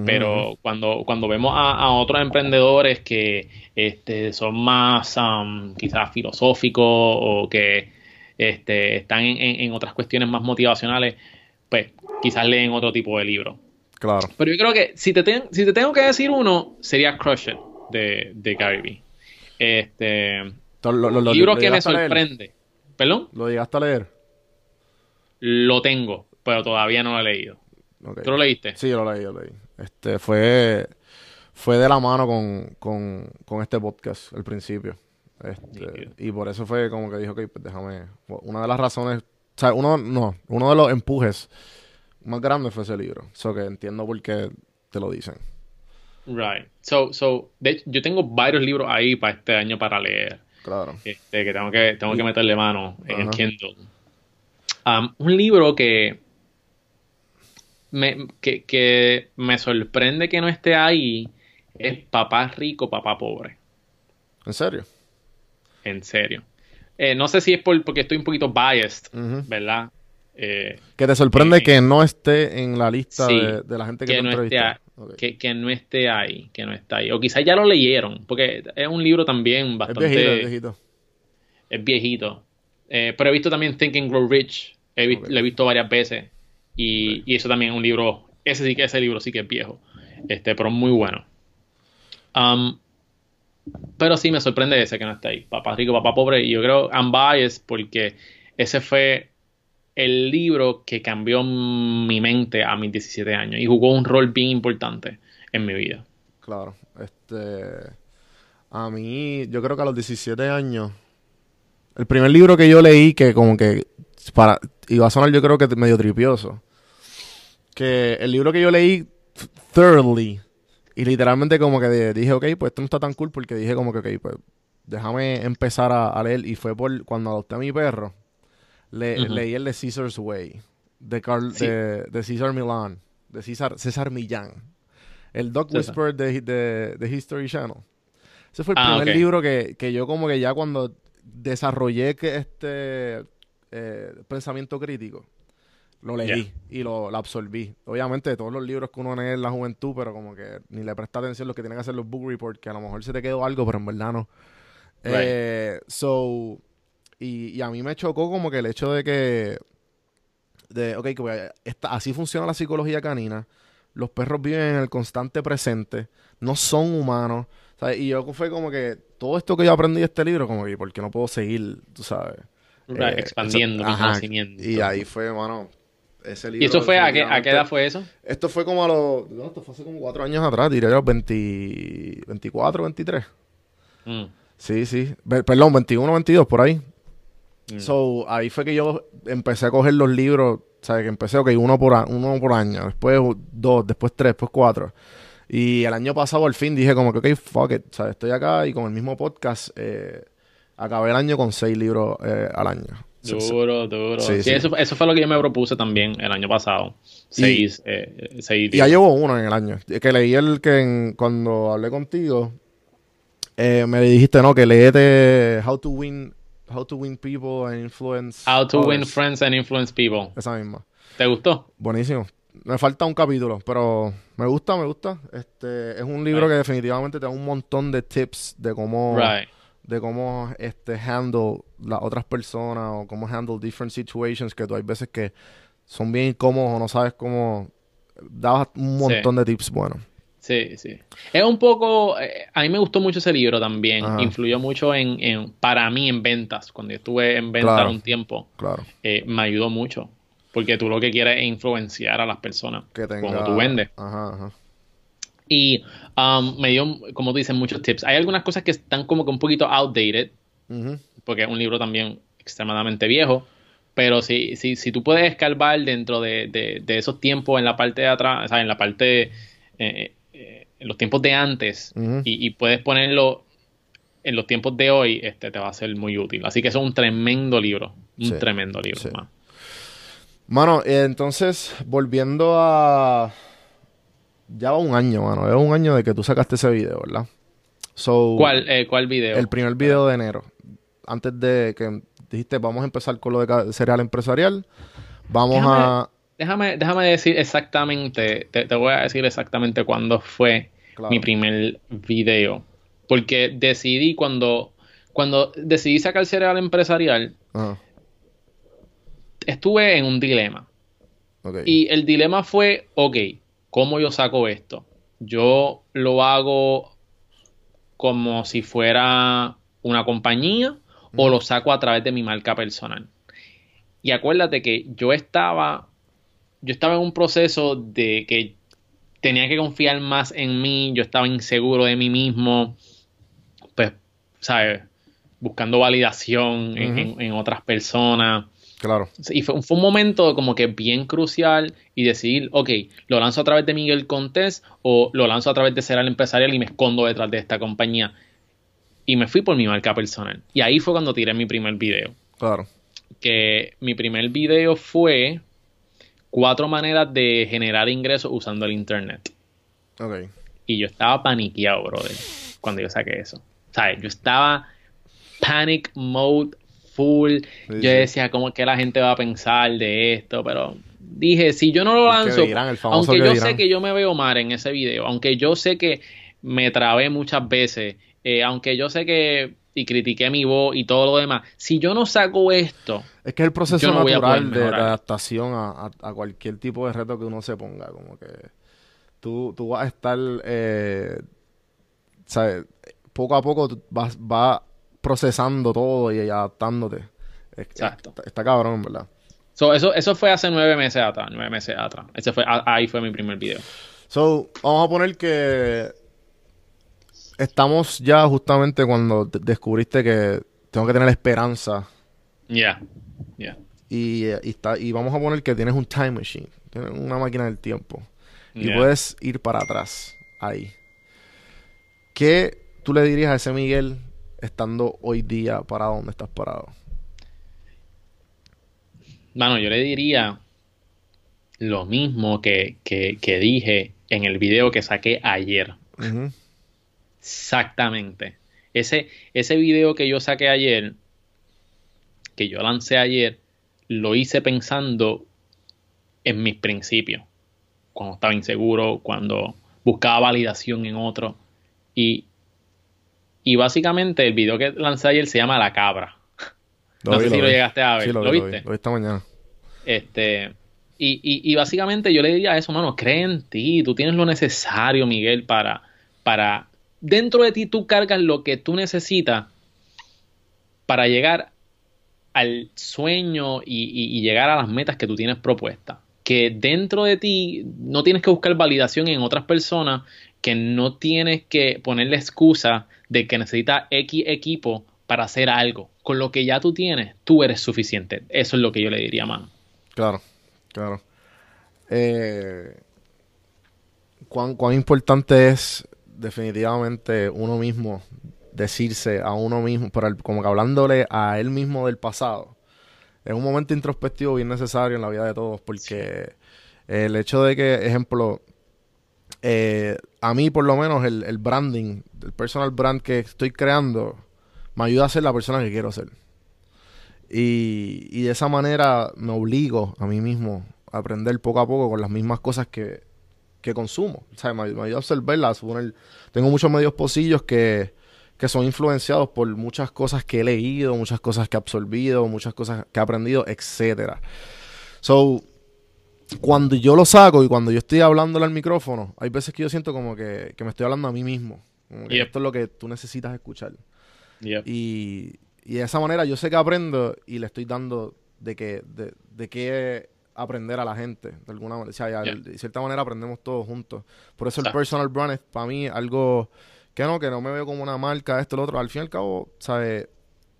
Pero cuando, cuando vemos a, a otros emprendedores que este, son más um, quizás filosóficos o que este, están en, en- otras cuestiones más motivacionales, pues quizás leen otro tipo de libro. Claro. Pero yo creo que si te, ten- si te tengo que decir uno, sería Crush It de, de Gary Vee. Este, lo- lo- lo- libro que me sorprende. ¿Perdón? ¿Lo llegaste a leer? Lo tengo, pero todavía no lo he leído. Ok. ¿Tú lo leíste? Sí, yo lo leí, yo lo leí. Este, fue, fue de la mano con, con, con este podcast al principio. Este, y por eso fue como que dijo, ok, pues déjame. Una de las razones, o sea, uno, no, uno de los empujes más grandes fue ese libro. So que entiendo por qué te lo dicen. Right. So, so, de yo tengo varios libros ahí para este año para leer. Claro. Este, que tengo que, tengo que meterle mano en Ajá. Kindle. Um, un libro que me, que, que me sorprende que no esté ahí es Papá Rico, Papá Pobre. ¿En serio? En serio. Eh, no sé si es por, porque estoy un poquito biased. ¿verdad? Eh, Que te sorprende Eh, que no esté en la lista sí, de, de la gente que, que te no, esté que, que no esté ahí, que no está ahí. O quizás ya lo leyeron, porque es un libro también Es bastante... viejito, es viejito. es viejito. Eh, pero he visto también Think and Grow Rich. He. Lo he visto varias veces. Y, y eso también es un libro. Ese sí que ese libro sí que es viejo. Este, pero muy bueno. Um, pero sí me sorprende ese que no está ahí. Papá rico, papá pobre. Y yo creo I'm biased porque ese fue el libro que cambió mi mente a mis 17 años. Y jugó un rol bien importante en mi vida. Claro. Este. A mí, yo creo que a los 17 años. El primer libro que yo leí que como que. Para, iba a sonar yo creo que medio tripioso. Que el libro que yo leí thoroughly. Y literalmente como que dije, ok, pues esto no está tan cool porque dije como que, ok, pues déjame empezar a, a leer. Y fue por cuando adopté a mi perro. Le. Leí el de Caesar's Way. De, Carl, Sí. de, de César Milán. De César, César Millán. El Dog. Whisperer de, de, de History Channel. Ese fue el Ah, primer libro que, que yo como que ya cuando desarrollé que este eh, pensamiento crítico, lo leí y lo, lo absorbí. Obviamente todos los libros que uno lee en la juventud, pero como que ni le presta atención lo que tienen que hacer los book reports, que a lo mejor se te quedó algo, pero en verdad no. Right. Eh, so, y, y a mí me chocó como que el hecho de que, de, ok, que esta- así funciona la psicología canina. Los perros viven en el constante presente, no son humanos. ¿sabes? Y yo fue como que todo esto que yo aprendí de este libro, como que, ¿por qué no puedo seguir, tú sabes? Right, Eh, expandiendo eso- mi conocimiento. Y ahí fue, mano, ese libro. ¿Y eso fue a qué, a qué edad fue eso? Esto fue como a los, no, esto fue hace como cuatro años atrás, diría yo, 20, 24, 23. Mm, Sí, sí. Perdón, 21, 22, por ahí. Mm. So, ahí fue que yo empecé a coger los libros, ¿sabes? Que empecé, ok, uno por, a- uno por año, después dos, después tres, después cuatro. Y el año pasado al fin dije como que, ok, fuck it, ¿sabes? Estoy acá y con el mismo podcast eh, acabé el año con seis libros eh, al año. Duro, duro. Sí, Sí, sí. Eso, eso fue lo que yo me propuse también el año pasado. Seis, eh, seis Y ya libros. llevo uno en el año. Que leí el que en- cuando hablé contigo, eh, me dijiste, no, que leete How to Win, How to Win People and Influence. How to Win. Friends and Influence People. Esa misma. ¿Te gustó? Buenísimo. Me falta un capítulo, pero me gusta, me gusta. Este es un libro Right. que definitivamente te da un montón de tips de cómo Right. de cómo este handle las otras personas o cómo handle different situations que tú hay veces que son bien incómodos o no sabes cómo dabas un Sí. montón de tips buenos. Sí, sí. Es un poco. eh, a mí me gustó mucho ese libro también. Ajá. Influyó mucho en, en- para mí en ventas. Cuando yo estuve en ventas Claro. un tiempo, Claro. eh, me ayudó mucho. porque tú lo que quieres es influenciar a las personas Que tenga... cuando tú vendes. Ajá, ajá. Y um, me dio, como tú dices, muchos tips. Hay algunas cosas que están como que un poquito outdated, Ujú. porque es un libro también extremadamente viejo. Pero si, si, si tú puedes escarbar dentro de, de- de esos tiempos en la parte de atrás, o sea, en la parte, eh, en los tiempos de antes, y, y puedes ponerlo en los tiempos de hoy, este te va a ser muy útil. Así que eso es un tremendo libro. Un Sí, tremendo libro, sí. mano. Mano, eh, entonces, volviendo a... Ya va un año, mano. Es un año de que tú sacaste ese video, ¿verdad? So, ¿Cuál, eh, ¿Cuál video? El primer video de enero. Antes de que dijiste, vamos a empezar con lo de cereal empresarial. Vamos Déjame- a... Déjame, déjame decir exactamente, te, te voy a decir exactamente cuándo fue Claro. mi primer video. Porque decidí cuando, cuando decidí sacar cereal empresarial, Ajá, estuve en un dilema. Y el dilema fue, ok, ¿cómo yo saco esto? Yo lo hago como si fuera una compañía o lo saco a través de mi marca personal. Y acuérdate que yo estaba, yo estaba en un proceso de que tenía que confiar más en mí, yo estaba inseguro de mí mismo, pues, ¿sabes? Buscando validación en- en- en otras personas. Claro. Y fue, fue un momento como que bien crucial y decidir, ok, lo lanzo a través de Miguel Contés o lo lanzo a través de Cereal Empresarial y me escondo detrás de esta compañía. Y me fui por mi marca personal. Y ahí fue cuando tiré mi primer video. Claro. Que mi primer video fue cuatro maneras de generar ingresos usando el internet. Ok. Y yo estaba paniqueado, brother, cuando yo saqué eso. ¿Sabes? Yo estaba panic mode full. yo decía, ¿cómo que la gente va a pensar de esto? Pero dije, si yo no lo lanzo, dirán, aunque que yo dirán. sé que yo me veo mal en ese video, aunque yo sé que me trabé muchas veces, eh, aunque yo sé que y critiqué mi voz y todo lo demás, si yo no saco esto, Es que es el proceso no natural de, adaptación a, a- a cualquier tipo de reto que uno se ponga. Como que tú, tú vas a estar, eh, ¿sabes? Poco a poco tú vas, vas procesando todo y adaptándote. Es- Exacto. Está, está cabrón, ¿verdad? so, eso, eso fue hace nueve meses atrás, nueve meses atrás. Ese fue, ahí fue mi primer video. So, vamos a poner que estamos ya justamente cuando de- descubriste que tengo que tener esperanza Ya, ya. y, eh, y está, y vamos a poner que tienes un time machine, tienes una máquina del tiempo y puedes ir para atrás ahí. ¿Qué tú le dirías a ese Miguel estando hoy día parado donde estás parado? Mano, yo le diría lo mismo que, que, que dije en el video que saqué ayer. Exactamente. Ese, ese video que yo saqué ayer, que yo lancé ayer, lo hice pensando en mis principios. Cuando estaba inseguro, cuando buscaba validación en otro. Y, y básicamente el video que lancé ayer se llama La Cabra. No sé si lo vi. llegaste a ver. Sí, lo, ¿Lo vi, viste? vi. Lo vi esta mañana. Este, y, y, y básicamente yo le diría eso, mano, cree en ti, tú tienes lo necesario, Miguel, para, para, dentro de ti tú cargas lo que tú necesitas para llegar al sueño y, llegar a las metas que tú tienes propuestas. Que dentro de ti no tienes que buscar validación en otras personas, que no tienes que ponerle excusa de que necesitas X equipo para hacer algo. Con lo que ya tú tienes, tú eres suficiente. Eso es lo que yo le diría, mano. Claro, claro. Eh, ¿cuán, cuán importante es definitivamente uno mismo decirse a uno mismo, el- como que hablándole a él mismo del pasado? Es un momento introspectivo bien necesario en la vida de todos porque el hecho de que, ejemplo, eh, a mí por lo menos el, el branding, el personal brand que estoy creando, me ayuda a ser la persona que quiero ser. Y, y de esa manera me obligo a mí mismo a aprender poco a poco con las mismas cosas que, que consumo. O sea, me, me ayuda a observarlas. a suponer- tengo muchos medios posillos que, que son influenciados por muchas cosas que he leído, muchas cosas que he absorbido, muchas cosas que he aprendido, etcétera. So, cuando yo lo saco y cuando yo estoy hablándole al micrófono, hay veces que yo siento como que, que me estoy hablando a mí mismo. Como que Yep. esto es lo que tú necesitas escuchar. Yep. Y, y de esa manera yo sé que aprendo y le estoy dando de que, de, de qué aprender a la gente, de alguna manera. O sea, Yeah. de cierta manera aprendemos todos juntos. Por eso el personal brand es para mí algo que no, que no me veo como una marca, esto, lo otro. Al fin y al cabo, ¿sabes?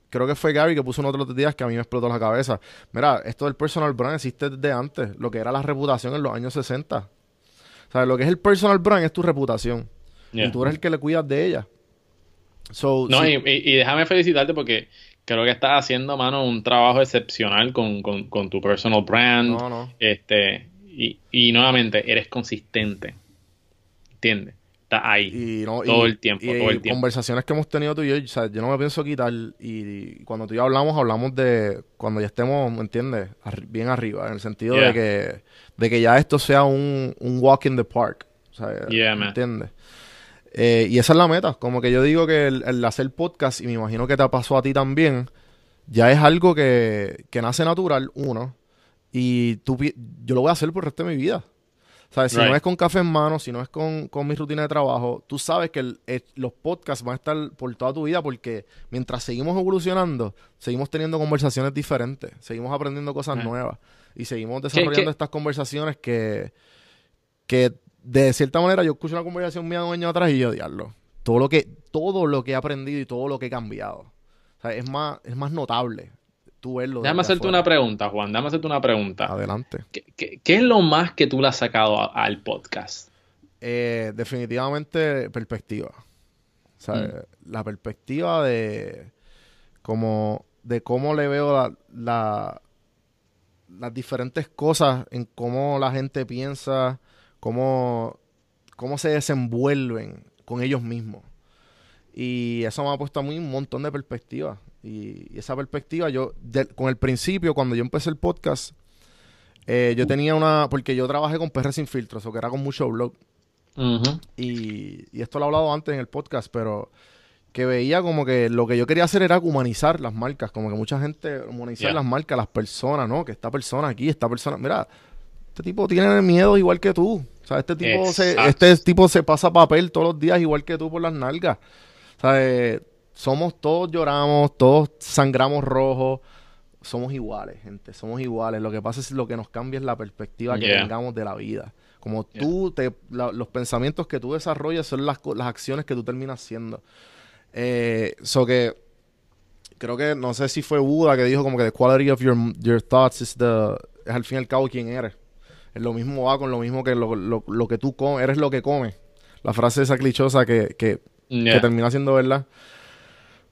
Creo que fue Gary que puso uno de los días que a mí me explotó la cabeza. Mira, esto del personal brand existe desde antes, lo que era la reputación en los años 60. ¿Sabes? Lo que es el personal brand es tu reputación. Yeah. Y tú eres el que le cuidas de ella. So, No, sí, y, y- y déjame felicitarte porque creo que estás haciendo, mano, un trabajo excepcional con, con- con tu personal brand. No, no. Este, y, y nuevamente, eres consistente. ¿Entiendes? Estás ahí. y no, todo y- el tiempo, todo el tiempo. conversaciones que hemos tenido tú y yo, o sea, yo no me pienso quitar. Y, cuando tú y yo hablamos, hablamos de cuando ya estemos, ¿me entiendes? Bien arriba, en el sentido Yeah. de que de que ya esto sea un, un walk in the park. O sea, Yeah, ¿me entiendes? Eh, y esa es la meta. Como que yo digo que el, el hacer podcast, y me imagino que te pasó a ti también, ya es algo que, que nace natural, uno. Y tú, yo lo voy a hacer por el resto de mi vida. ¿Sabes? Si Right. no es con café en mano, si no es con, con mi rutina de trabajo, tú sabes que el- el- los podcasts van a estar por toda tu vida porque mientras seguimos evolucionando, seguimos teniendo conversaciones diferentes, seguimos aprendiendo cosas Right. nuevas y seguimos desarrollando qué? estas conversaciones que, que de cierta manera yo escucho una conversación mía de un año atrás y yo diablo. Todo lo que, todo lo que he aprendido y todo lo que he cambiado. O sea, es más, es más notable tú verlo. Déjame hacerte afuera. una pregunta, Juan. Déjame hacerte una pregunta. Adelante. ¿Qué, qué- qué es lo más que tú le has sacado a- al podcast? Eh, definitivamente perspectiva. O sea, Mm. la perspectiva de como de cómo le veo la, la- las diferentes cosas en cómo la gente piensa, cómo, cómo se desenvuelven con ellos mismos. Y eso me ha puesto a mí un montón de perspectivas. Y, y esa perspectiva, yo, de- con el principio, cuando yo empecé el podcast, eh, yo tenía una, porque yo trabajé con PR Sin Filtros, o que era con mucho blog. Y, y esto lo he hablado antes en el podcast, pero que veía como que lo que yo quería hacer era humanizar las marcas, como que mucha gente humanizar Yeah. las marcas, las personas, ¿no? Que esta persona aquí, esta persona, mira, este tipo tiene miedo igual que tú. O sea, este tipo, se, este tipo se pasa papel todos los días igual que tú por las nalgas. O sea, eh, somos todos lloramos, todos sangramos rojos. Somos iguales, gente, somos iguales. Lo que pasa es lo que nos cambia es la perspectiva que Yeah. tengamos de la vida. Como tú, te, la- los pensamientos que tú desarrollas son las, las acciones que tú terminas haciendo. Eh, so que creo que, no sé si fue Buda que dijo como que the quality of your, your thoughts is the, es al fin y al cabo quién eres. Lo mismo va con lo mismo que lo, lo- lo que tú comes, eres lo que comes. La frase esa clichosa que, que, Yeah. que termina siendo verdad.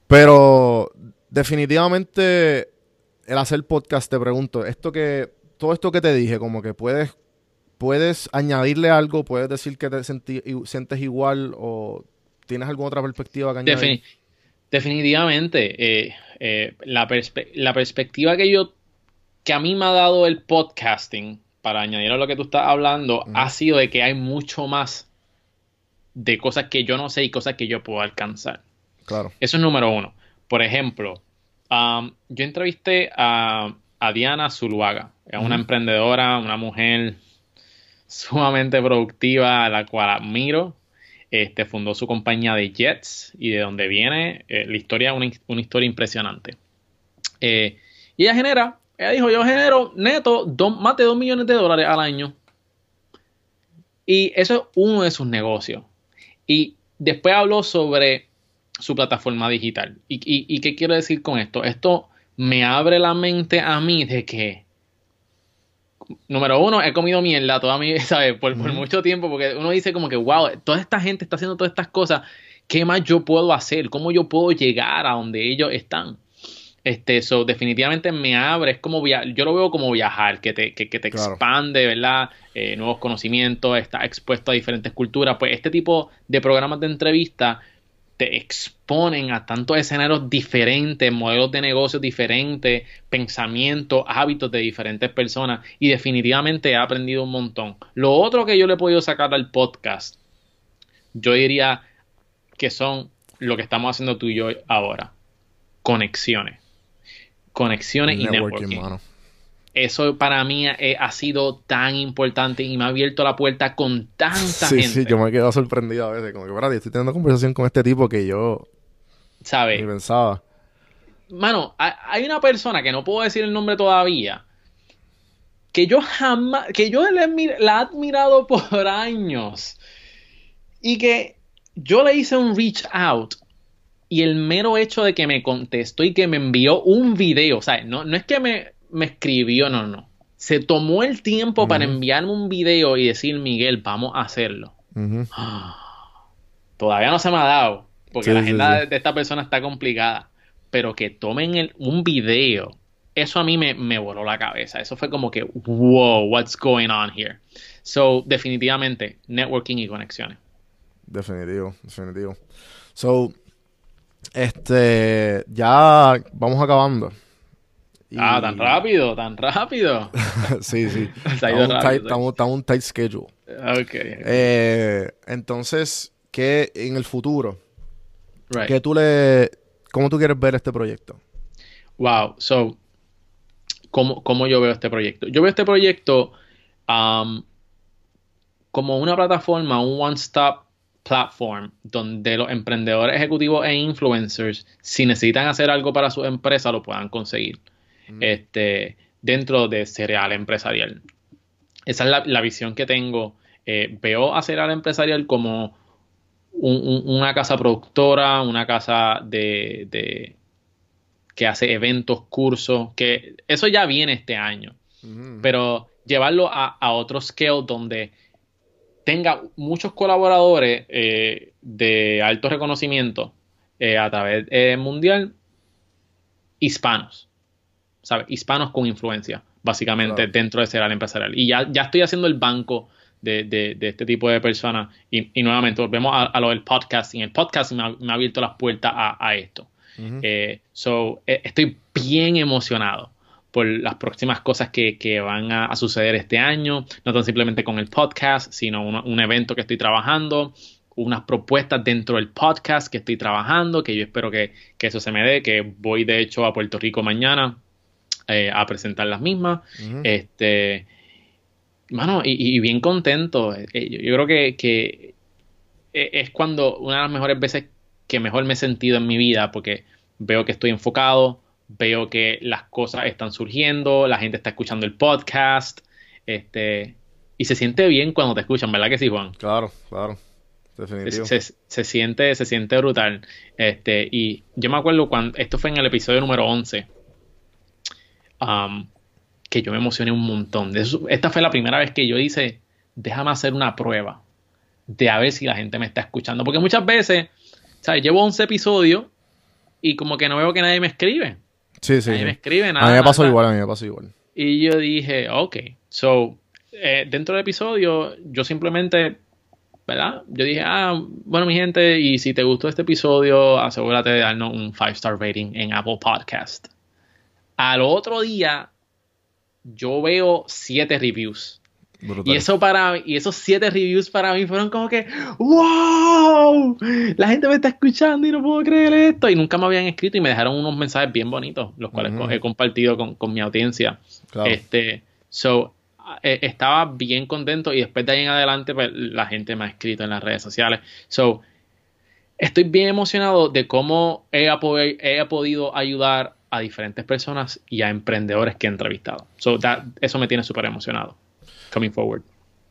Pero definitivamente el hacer podcast, te pregunto, esto que, todo esto que te dije, como que puedes, puedes añadirle algo, puedes decir que te senti- sientes igual o tienes alguna otra perspectiva que añadir. Defini- definitivamente, eh, eh, la, perspe- la perspectiva que yo, que a mí me ha dado el podcasting, para añadir a lo que tú estás hablando, ha sido de que hay mucho más de cosas que yo no sé y cosas que yo puedo alcanzar. Claro. Eso es número uno. Por ejemplo, um, yo entrevisté a, a Diana Zuluaga, es una emprendedora, una mujer sumamente productiva, a la cual admiro. Este, fundó su compañía de Jets y de donde viene eh, la historia, una, una historia impresionante. Eh, y ella genera, ella dijo, yo genero neto dos- más de 2 millones de dólares al año. Y eso es uno de sus negocios. Y después habló sobre su plataforma digital. ¿Y, y, y qué quiero decir con esto? Esto me abre la mente a mí de que, número uno, he comido mierda toda mi, <laughs> ¿sabes? Por, por mucho tiempo, porque uno dice como que, wow, toda esta gente está haciendo todas estas cosas, ¿qué más yo puedo hacer? ¿Cómo yo puedo llegar a donde ellos están? Este, eso definitivamente me abre, es como via yo lo veo como viajar, que te, que, que te Claro. expande, ¿verdad? Eh, nuevos conocimientos, está expuesto a diferentes culturas. Pues este tipo de programas de entrevista te exponen a tantos escenarios diferentes, modelos de negocios diferentes, pensamientos, hábitos de diferentes personas y definitivamente he aprendido un montón. Lo otro que yo le he podido sacar al podcast, yo diría que son lo que estamos haciendo tú y yo ahora, conexiones. Conexiones y networking. mano. Eso para mí eh, ha sido tan importante y me ha abierto la puerta con tanta Sí, gente. sí, yo me he quedado sorprendido a veces. Como que, espérate, estoy teniendo conversación con este tipo que yo ¿Sabes? ni pensaba. Mano, hay una persona que no puedo decir el nombre todavía, que yo jamás, que yo la he admirado <laughs> por años y que yo le hice un reach out y el mero hecho de que me contestó y que me envió un video, o sea, no, no es que me, me escribió, no, no. Se tomó el tiempo para enviarme un video y decir, Miguel, vamos a hacerlo. <gasps> Todavía no se me ha dado, porque Sí, la agenda sí. de- de esta persona está complicada. Pero que tomen el- un video, eso a mí me, me voló la cabeza. Eso fue como que, wow, what's going on here? So, definitivamente, networking y conexiones. Definitivo, definitivo. So, este, ya vamos acabando. Y- Ah, tan rápido, tan rápido. <laughs> sí, <laughs> sí. Estamos un tight- sí. estamos- estamos un tight schedule. Ok. Eh, entonces, ¿qué en el futuro? right. ¿Qué tú le, ¿Cómo tú quieres ver este proyecto? Wow, so, ¿cómo, cómo yo veo este proyecto? Yo veo este proyecto um, como una plataforma, un one-stop platform, donde los emprendedores ejecutivos e influencers, si necesitan hacer algo para su empresa, lo puedan conseguir este, dentro de Cereal Empresarial. Esa es la, la visión que tengo. Eh, veo a Cereal Empresarial como un- un- una casa productora, una casa de, de- que hace eventos, cursos, que eso ya viene este año, Ujú. pero llevarlo a, a otro scale donde tenga muchos colaboradores eh, de alto reconocimiento eh, a través eh, mundial, hispanos, ¿sabes? Hispanos con influencia, básicamente, Claro. dentro de Cereal Empresarial. Y ya, ya estoy haciendo el banco de, de- de este tipo de personas. Y, y nuevamente, volvemos a, a lo del podcasting. El podcasting me ha, me ha abierto las puertas a, a esto. Eh, so, estoy bien emocionado por las próximas cosas que, que van a, a suceder este año, no tan simplemente con el podcast, sino un, un evento que estoy trabajando, unas propuestas dentro del podcast que estoy trabajando, que yo espero que, que eso se me dé, que voy de hecho a Puerto Rico mañana eh, a presentar las mismas. Ujú. Este, mano, y, y bien contento. Eh, yo, yo creo que, que e- es cuando una de las mejores veces que mejor me he sentido en mi vida, porque veo que estoy enfocado, veo que las cosas están surgiendo, la gente está escuchando el podcast, este, y se siente bien cuando te escuchan, ¿verdad que sí, Juan? Claro, claro. Definitivo. se- se siente, se siente brutal. Este, y yo me acuerdo cuando, esto fue en el episodio número 11, um, que yo me emocioné un montón. Eso- esta fue la primera vez que yo hice, déjame hacer una prueba de a ver si la gente me está escuchando. Porque muchas veces, ¿sabes? Llevo 11 episodios y como que no veo que nadie me escribe. Sí, sí. nadie sí. me escribe nada. A mí me pasó nada. igual, a mí me pasó igual. Y yo dije, ok, so, eh, dentro del episodio, yo simplemente, ¿verdad? Yo dije, ah, bueno, mi gente, y si te gustó este episodio, asegúrate de darnos un 5-star rating en Apple Podcast. Al otro día, yo veo 7 reviews. Brutal. Y eso para y esos siete reviews para mí fueron como que ¡Wow! La gente me está escuchando y no puedo creer esto. Y nunca me habían escrito y me dejaron unos mensajes bien bonitos, los cuales he compartido con, con mi audiencia. Claro. Este, so, eh, estaba bien contento y después de ahí en adelante pues, la gente me ha escrito en las redes sociales. So, estoy bien emocionado de cómo he, he podido ayudar a diferentes personas y a emprendedores que he entrevistado. So, that- eso me tiene súper emocionado. Coming forward.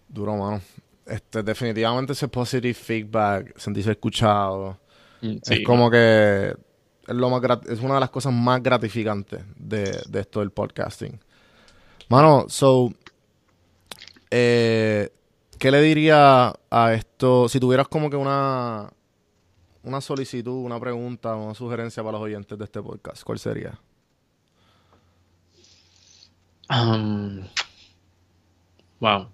Duro, mano. Este, definitivamente ese positive feedback, sentirse escuchado, Mm, es como que es, lo más grat- es una de las cosas más gratificantes de, de esto del podcasting. Mano, so, eh, ¿qué le diría a esto? Si tuvieras como que una, una solicitud, una pregunta, una sugerencia para los oyentes de este podcast, ¿cuál sería? Um, wow.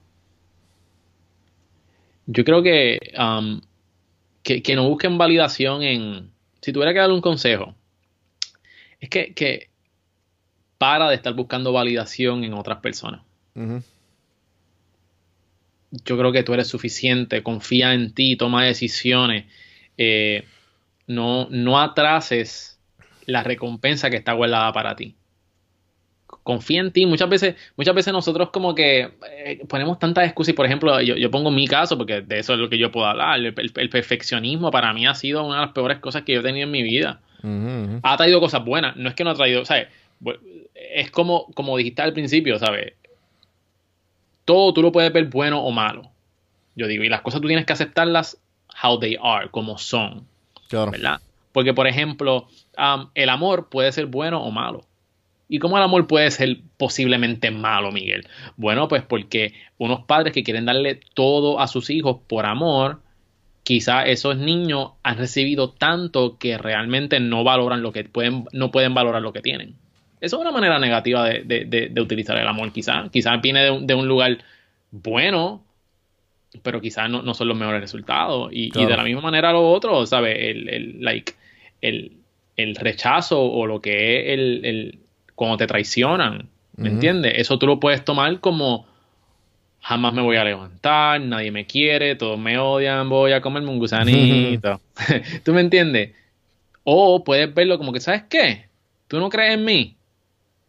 Yo creo que, um, que, que no busquen validación en... Si tuviera que darle un consejo, es que, que para de estar buscando validación en otras personas. Yo creo que tú eres suficiente, confía en ti, toma decisiones. eh, no, no atrases la recompensa que está guardada para ti. Confía en ti. Muchas veces, muchas veces nosotros como que eh, ponemos tantas excusas. Y por ejemplo, yo, yo pongo mi caso, porque de eso es lo que yo puedo hablar. El, el- el perfeccionismo para mí ha sido una de las peores cosas que yo he tenido en mi vida ha traído cosas buenas. No es que no ha traído, ¿sabes? Es como, como dijiste al principio, ¿sabes? todo tú lo puedes ver bueno o malo. Yo digo, y las cosas tú tienes que aceptarlas how they are, como son, Claro. ¿verdad? Porque, por ejemplo, um, el amor puede ser bueno o malo. ¿Y cómo el amor puede ser posiblemente malo, Miguel? Bueno, pues porque unos padres que quieren darle todo a sus hijos por amor, quizá esos niños han recibido tanto que realmente no valoran lo que pueden, no pueden valorar lo que tienen. Eso es una manera negativa de, de- de- de utilizar el amor, quizá. Quizá viene de un, de un lugar bueno, pero quizás no, no son los mejores resultados. Y, de la misma manera lo otro, ¿sabes? El, el, like, el, el rechazo o lo que es el, el cuando te traicionan, ¿me entiendes? Eso tú lo puedes tomar como jamás me voy a levantar, nadie me quiere, todos me odian, voy a comerme un gusanito. <laughs> <laughs> ¿Tú me entiendes? O puedes verlo como que, ¿sabes qué? ¿Tú no crees en mí?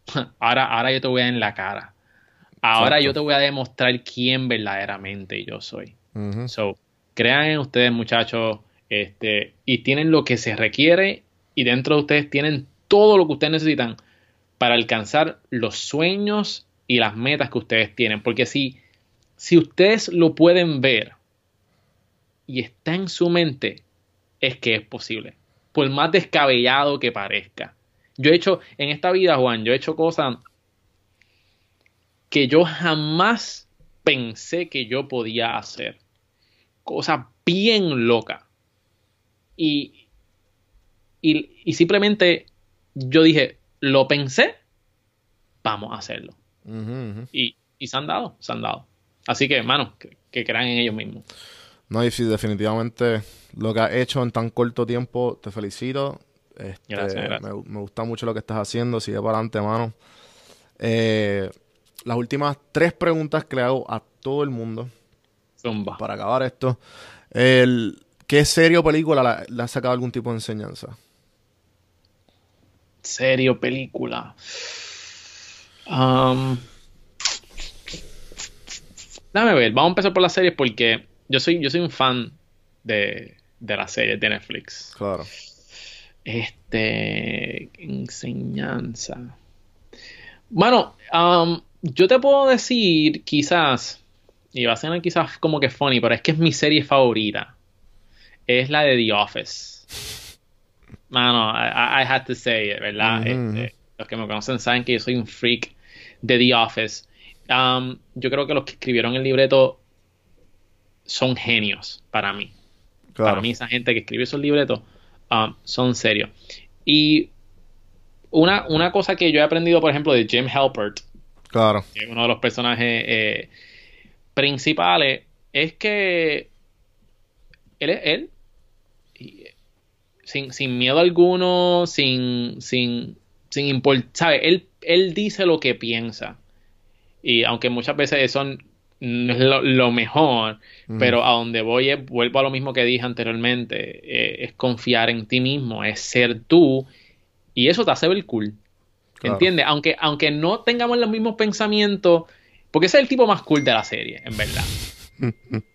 <laughs> Ahora, ahora yo te voy a dar en la cara. Ahora Exacto. yo te voy a demostrar quién verdaderamente yo soy. So, crean en ustedes, muchachos, este, y tienen lo que se requiere, y dentro de ustedes tienen todo lo que ustedes necesitan para alcanzar los sueños y las metas que ustedes tienen. Porque si, si ustedes lo pueden ver y está en su mente, es que es posible. Por más descabellado que parezca. Yo he hecho, en esta vida, Juan, yo he hecho cosas que yo jamás pensé que yo podía hacer. Cosas bien locas. Y, y, y simplemente yo dije, lo pensé, vamos a hacerlo. Y, y se han dado, se han dado. Así que, hermano, que, que crean en ellos mismos. No, y sí, definitivamente lo que has hecho en tan corto tiempo, te felicito. Este, Gracias, gracias. Me, me gusta mucho lo que estás haciendo, sigue para adelante, mano. Eh, las últimas tres preguntas que le hago a todo el mundo Zumba. para acabar esto. El, ¿Qué serie o película la- le ha sacado algún tipo de enseñanza? Serio, película. Um, dame ver, vamos a empezar por las series porque yo soy, yo soy un fan de, de las series de Netflix. Claro. Este, enseñanza. Bueno, um, yo te puedo decir quizás, y va a ser quizás como que funny, pero es que es mi serie favorita. Es la de The Office. Mano, I, I- had to say it, ¿verdad? Este, los que me conocen saben que yo soy un freak de The Office. Um, yo creo que los que escribieron el libreto son genios para mí. Claro. Para mí, esa gente que escribe esos libretos um, son serios. Y una, una cosa que yo he aprendido, por ejemplo, de Jim Halpert, Claro. que es uno de los personajes eh, principales, es que él es él. Sin, sin miedo alguno, sin, sin, sin importar. Él, él dice lo que piensa. Y aunque muchas veces eso no es lo, lo mejor, pero a donde voy es, vuelvo a lo mismo que dije anteriormente, eh, es confiar en ti mismo, es ser tú, y eso te hace ver cool. Claro. ¿Entiendes? Aunque, aunque no tengamos los mismos pensamientos, porque ese es el tipo más cool de la serie, en verdad.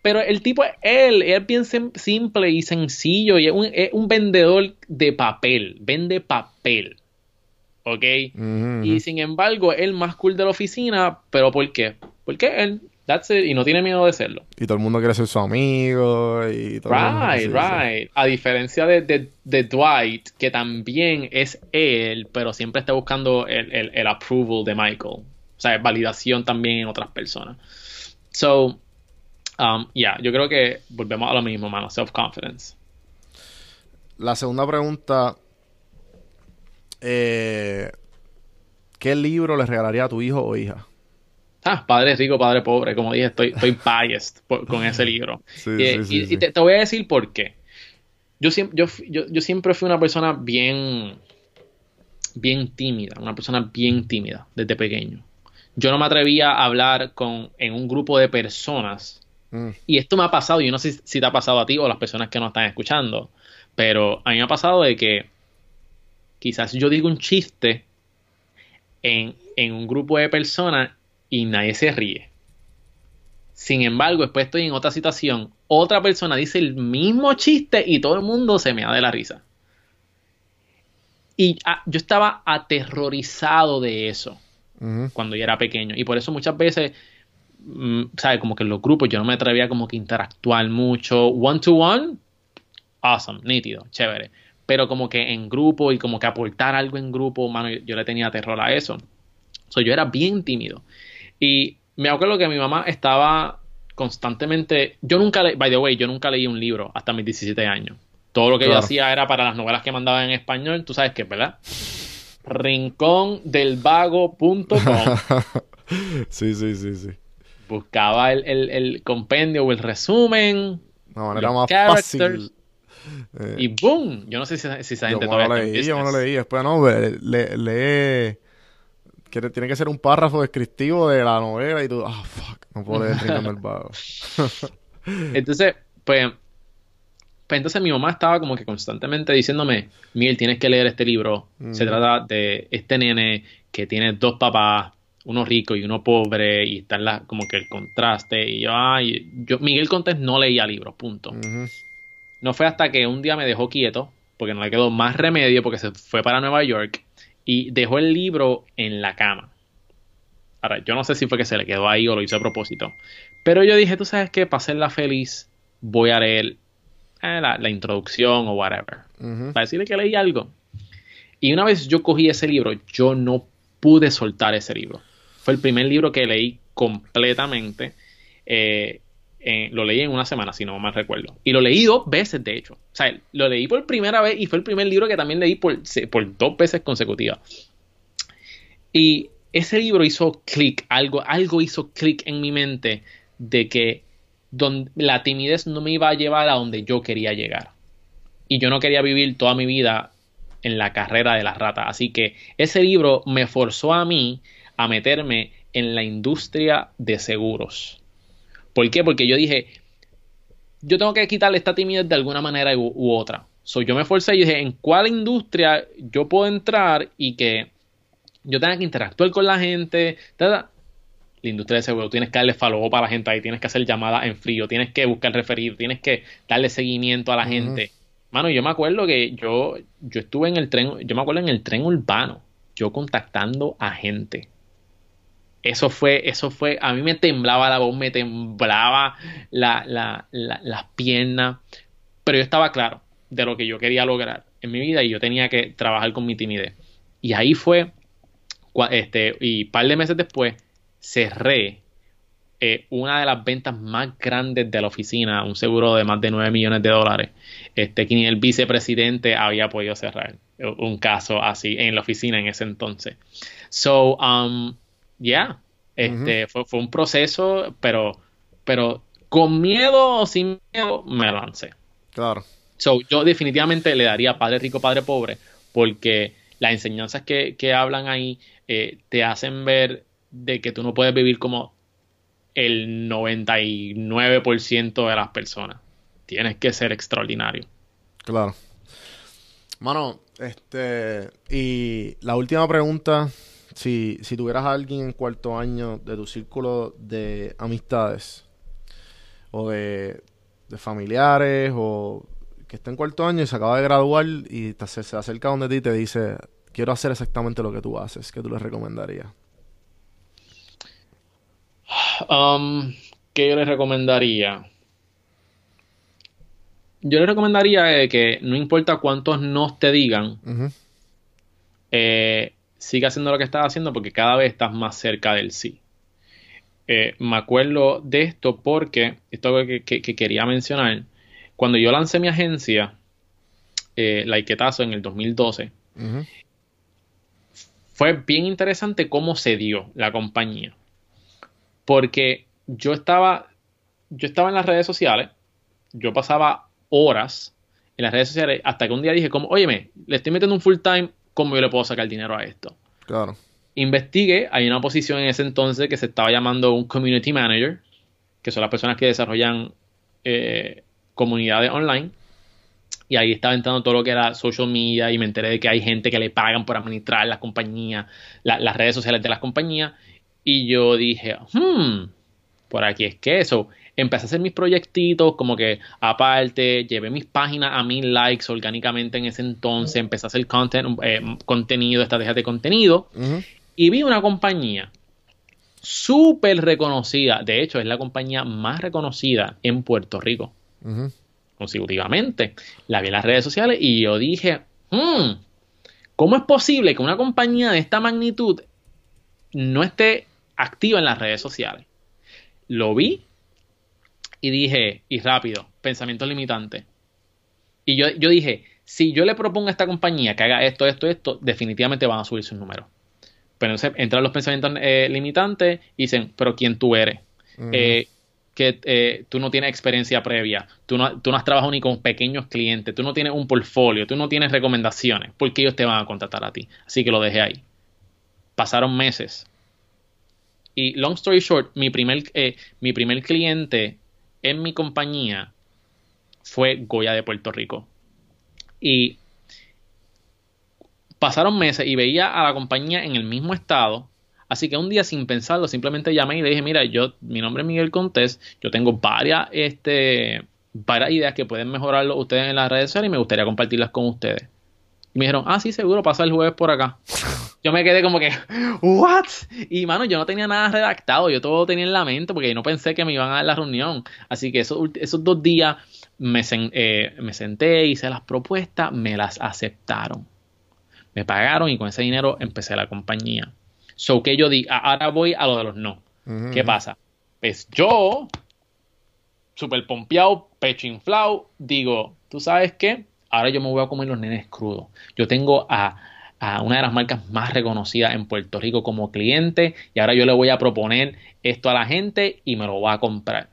Pero el tipo es él, es bien sim- simple y sencillo, y es un, es un vendedor de papel, vende papel. ¿Ok? Y sin embargo, es el más cool de la oficina, pero ¿por qué? Porque él, that's it, y no tiene miedo de serlo. Y todo el mundo quiere ser su amigo y todo. el mundo- Right, right. A diferencia de, de- de Dwight, que también es él, pero siempre está buscando el, el, el approval de Michael. O sea, validación también en otras personas. So, um, yeah, yo creo que volvemos a lo mismo, mano. Self-confidence. La segunda pregunta. eh, ¿Qué libro le regalaría a tu hijo o hija? Ah, padre rico, padre pobre. Como dije, estoy, estoy biased por- con ese libro. <laughs> Sí, y sí, sí, y- te, te voy a decir por qué. Yo, siempre yo, fui- yo, yo siempre fui una persona bien, bien tímida, una persona bien tímida desde pequeño. Yo no me atrevía a hablar con, en un grupo de personas. Mm, Y esto me ha pasado, yo no sé si te ha pasado a ti o a las personas que nos están escuchando, pero a mí me ha pasado de que quizás yo digo un chiste en, en un grupo de personas y nadie se ríe. Sin embargo, después estoy en otra situación, otra persona dice el mismo chiste y todo el mundo se me da de la risa. Y ah, yo estaba aterrorizado de eso cuando yo era pequeño. Y por eso muchas veces ¿sabes? Como que en los grupos yo no me atrevía como que interactuar mucho. One to one, awesome, nítido, chévere. Pero como que en grupo y como que aportar algo en grupo, mano, yo, yo le tenía terror a eso. So, yo era bien tímido. Y me acuerdo que mi mamá estaba constantemente. Yo nunca leí, by the way, yo nunca leí un libro hasta mis 17 años. Todo lo que yo Claro. hacía era para las novelas que mandaba en español, tú sabes qué, ¿verdad? Rincondelvago.com <laughs> sí, sí, sí, sí. Buscaba el, el- el compendio o el resumen La manera más fácil. Eh, y ¡boom! Yo no sé si, si esa yo gente me todavía lo está en leí, yo business. leí. Después no, le, le- lee. quiere- tiene que ser un párrafo descriptivo de la novela y tú, ah, fuck, no puedo leer el Rincón del Vago. Entonces, pues, pues entonces mi mamá estaba como que constantemente diciéndome, Miguel, tienes que leer este libro. Se trata de este nene que tiene dos papás, uno rico y uno pobre, y está la, como que el contraste. Y yo, ay, yo, Miguel Contés no leía libros, punto. No fue hasta que un día me dejó quieto, porque no le quedó más remedio, porque se fue para Nueva York, y dejó el libro en la cama. Ahora, yo no sé si fue que se le quedó ahí o lo hizo a propósito. Pero yo dije, tú sabes qué, para hacerla feliz, voy a leer eh, la, la introducción o whatever. Para decirle que leí algo. Y una vez yo cogí ese libro, yo no pude soltar ese libro. Fue el primer libro que leí completamente. Eh, lo leí en una semana, si no mal recuerdo. Y lo leí dos veces, de hecho. O sea, lo leí por primera vez y fue el primer libro que también leí por, por dos veces consecutivas. Y ese libro hizo clic, algo, algo hizo clic en mi mente de que don- la timidez no me iba a llevar a donde yo quería llegar. Y yo no quería vivir toda mi vida en la carrera de la rata. Así que ese libro me forzó a mí a meterme en la industria de seguros. ¿Por qué? Porque yo dije, yo tengo que quitarle esta timidez de alguna manera u, u otra. So, yo me forcé y dije, ¿en cuál industria yo puedo entrar y que yo tenga que interactuar con la gente? Ta, ta. La industria de seguro, tienes que darle follow up a la gente ahí, tienes que hacer llamadas en frío, tienes que buscar referido, tienes que darle seguimiento a la gente. Mano, yo me acuerdo que yo, yo estuve en el tren, yo me acuerdo en el tren urbano, yo contactando a gente. Eso fue, eso fue, a mí me temblaba la voz, me temblaba la, la, la- las piernas, pero yo estaba claro de lo que yo quería lograr en mi vida y yo tenía que trabajar con mi timidez. Y ahí fue, este, y par de meses después, cerré eh, una de las ventas más grandes de la oficina, un seguro de más de 9 millones de dólares, este, que ni el vicepresidente había podido cerrar un caso así en la oficina en ese entonces. So, um, yeah, este, fue, fue un proceso, pero, pero con miedo o sin miedo me lancé. Claro. So, yo definitivamente le daría Padre Rico, Padre Pobre, porque las enseñanzas que, que hablan ahí eh, te hacen ver de que tú no puedes vivir como el 99% de las personas. Tienes que ser extraordinario. Claro. Mano, este. Y la última pregunta: si, si tuvieras a alguien en cuarto año de tu círculo de amistades, o de, de familiares, o que está en cuarto año y se acaba de graduar y te, ace- se acerca donde ti y te dice: Quiero hacer exactamente lo que tú haces, ¿qué tú le recomendarías? Um, ¿Qué yo les recomendaría? Yo les recomendaría eh, que no importa cuántos nos te digan, eh, siga haciendo lo que estás haciendo porque cada vez estás más cerca del sí. Eh, me acuerdo de esto porque esto que, que- que quería mencionar. Cuando yo lancé mi agencia, eh, Laiquetazo, en el 2012, Ujú. fue bien interesante cómo se dio la compañía. Porque yo estaba, yo estaba en las redes sociales, yo pasaba horas en las redes sociales hasta que un día dije como, óyeme, le estoy metiendo un full time, ¿cómo yo le puedo sacar dinero a esto? Claro. Investigué, hay una posición en ese entonces que se estaba llamando un community manager, que son las personas que desarrollan eh, comunidades online. Y ahí estaba entrando todo lo que era social media y me enteré de que hay gente que le pagan por administrar las compañías, la- las redes sociales de las compañías. Y yo dije, hmm, por aquí es que eso. Empecé a hacer mis proyectitos como que aparte, llevé mis páginas a mil likes orgánicamente en ese entonces, empecé a hacer content, eh, contenido, estrategias de contenido y vi una compañía súper reconocida. De hecho, es la compañía más reconocida en Puerto Rico. Consecutivamente. La vi en las redes sociales y yo dije, "Hmm, ¿cómo es posible que una compañía de esta magnitud no esté activa en las redes sociales? Lo vi y dije, y rápido, pensamiento limitante. Y yo, yo dije, si yo le propongo a esta compañía que haga esto, esto, esto, definitivamente van a subir sus números. Pero entonces entran los pensamientos eh, limitantes y dicen, pero ¿quién tú eres? Eh, que eh, tú no tienes experiencia previa, tú no, tú no has trabajado ni con pequeños clientes, tú no tienes un portfolio, tú no tienes recomendaciones, ¿por qué ellos te van a contratar a ti? Así que lo dejé ahí. Pasaron meses. Y long story short, mi primer, eh, mi primer cliente en mi compañía fue Goya de Puerto Rico. Y pasaron meses y veía a la compañía en el mismo estado. Así que un día sin pensarlo, simplemente llamé y le dije, mira, yo, mi nombre es Miguel Contés, yo tengo varias, este, varias ideas que pueden mejorarlo ustedes en las redes sociales y me gustaría compartirlas con ustedes. Y me dijeron, ah, sí, seguro, pasa el jueves por acá. Yo me quedé como que, ¿what? Y mano, yo no tenía nada redactado, yo todo tenía en la mente porque no pensé que me iban a dar la reunión. Así que esos, esos dos días me, sen- eh, me senté, hice las propuestas, me las aceptaron. Me pagaron y con ese dinero empecé la compañía. So que yo di, ahora voy a lo de los no. ¿Qué pasa? Pues yo, super pompeado, pecho inflado, digo, ¿tú sabes qué? Ahora yo me voy a comer los nenes crudos. Yo tengo a, a una de las marcas más reconocidas en Puerto Rico como cliente y ahora yo le voy a proponer esto a la gente y me lo va a comprar.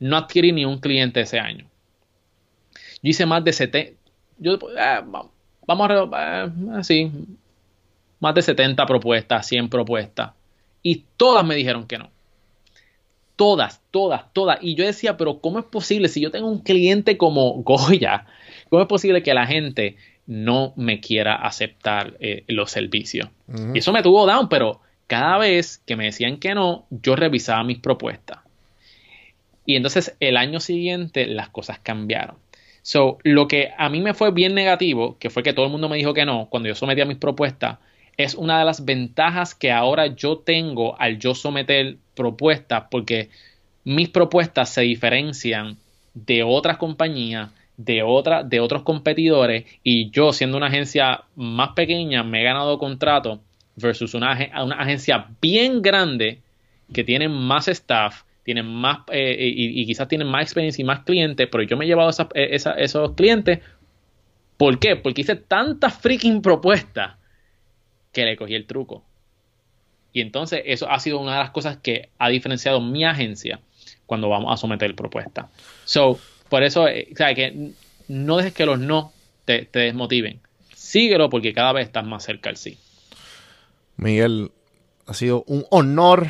No adquirí ni un cliente ese año. Yo hice más de 70, yo, eh, va- vamos a, re- eh, así, más de 70 propuestas, 100 propuestas. Y todas me dijeron que no. Todas, todas, todas. Y yo decía, pero ¿cómo es posible si yo tengo un cliente como Goya? ¿Cómo es posible que la gente no me quiera aceptar eh, los servicios? Y eso me tuvo down, pero cada vez que me decían que no, yo revisaba mis propuestas. Y entonces el año siguiente las cosas cambiaron. So, lo que a mí me fue bien negativo, que fue que todo el mundo me dijo que no cuando yo sometía mis propuestas, es una de las ventajas que ahora yo tengo al yo someter propuestas, porque mis propuestas se diferencian de otras compañías, de, otra- de otros competidores, y yo siendo una agencia más pequeña me he ganado contrato versus una, ag- una agencia bien grande que tienen más staff, tienen más eh, y, y quizás tienen más experiencia y más clientes, pero yo me he llevado esas- eh, esa- esos clientes. ¿Por qué? Porque hice tantas freaking propuestas que le cogí el truco. Y entonces eso ha sido una de las cosas que ha diferenciado mi agencia cuando vamos a someter propuestas. So, por eso, eh, o sea, que no dejes que los no te, te desmotiven. Síguelo porque cada vez estás más cerca al sí. Miguel, ha sido un honor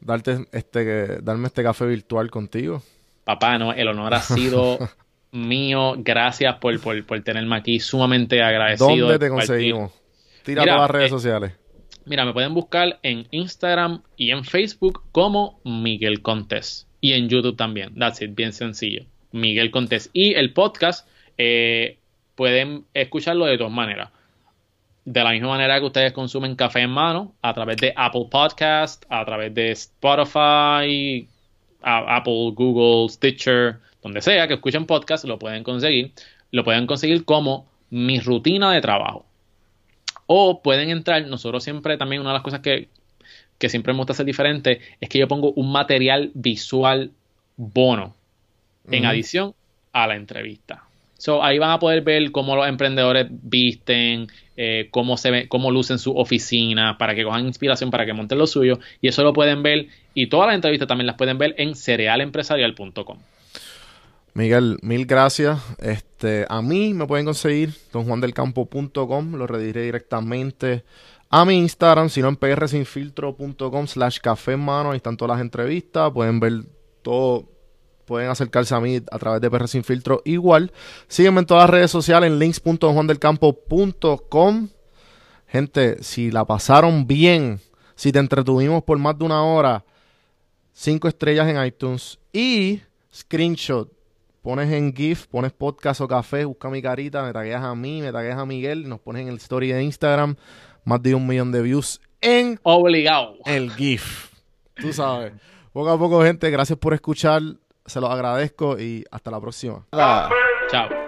darte este, darme este café virtual contigo. Papá, no, el honor ha sido <laughs> mío. Gracias por, por, por tenerme aquí. Sumamente agradecido. ¿Dónde de te conseguimos? Tira Mira, todas las redes eh, sociales. Mira, me pueden buscar en Instagram y en Facebook como Miguel Contés. Y en YouTube también. That's it, bien sencillo. Miguel Contés. Y el podcast eh, pueden escucharlo de dos maneras. De la misma manera que ustedes consumen café en mano, a través de Apple Podcast, a través de Spotify, Apple, Google, Stitcher, donde sea que escuchen podcast, lo pueden conseguir. Lo pueden conseguir como mi rutina de trabajo. O pueden entrar, nosotros siempre también una de las cosas que, que siempre me gusta hacer diferente es que yo pongo un material visual bono en adición a la entrevista. So, ahí van a poder ver cómo los emprendedores visten, eh, cómo se ve, cómo lucen su oficina, para que cojan inspiración, para que monten lo suyo. Y eso lo pueden ver. Y todas las entrevistas también las pueden ver en cerealempresarial.com. Miguel, mil gracias. Este, a mí me pueden conseguir donjuandelcampo.com, lo rediré directamente a mi Instagram, sino en prsinfiltro.com slash café en mano, ahí están todas las entrevistas, pueden ver todo, pueden acercarse a mí a través de PR Sin Filtro igual. Sígueme en todas las redes sociales en links.donjuandelcampo.com. Gente, si la pasaron bien, si te entretuvimos por más de una hora, cinco estrellas en iTunes y screenshot. Pones en GIF, pones podcast o café, busca mi carita, me tagueas a mí, me tagueas a Miguel, nos pones en el story de Instagram, más de un millón de views en Obligado. el GIF. Tú sabes. Poco a poco, gente, gracias por escuchar. Se los agradezco y hasta la próxima. Chao.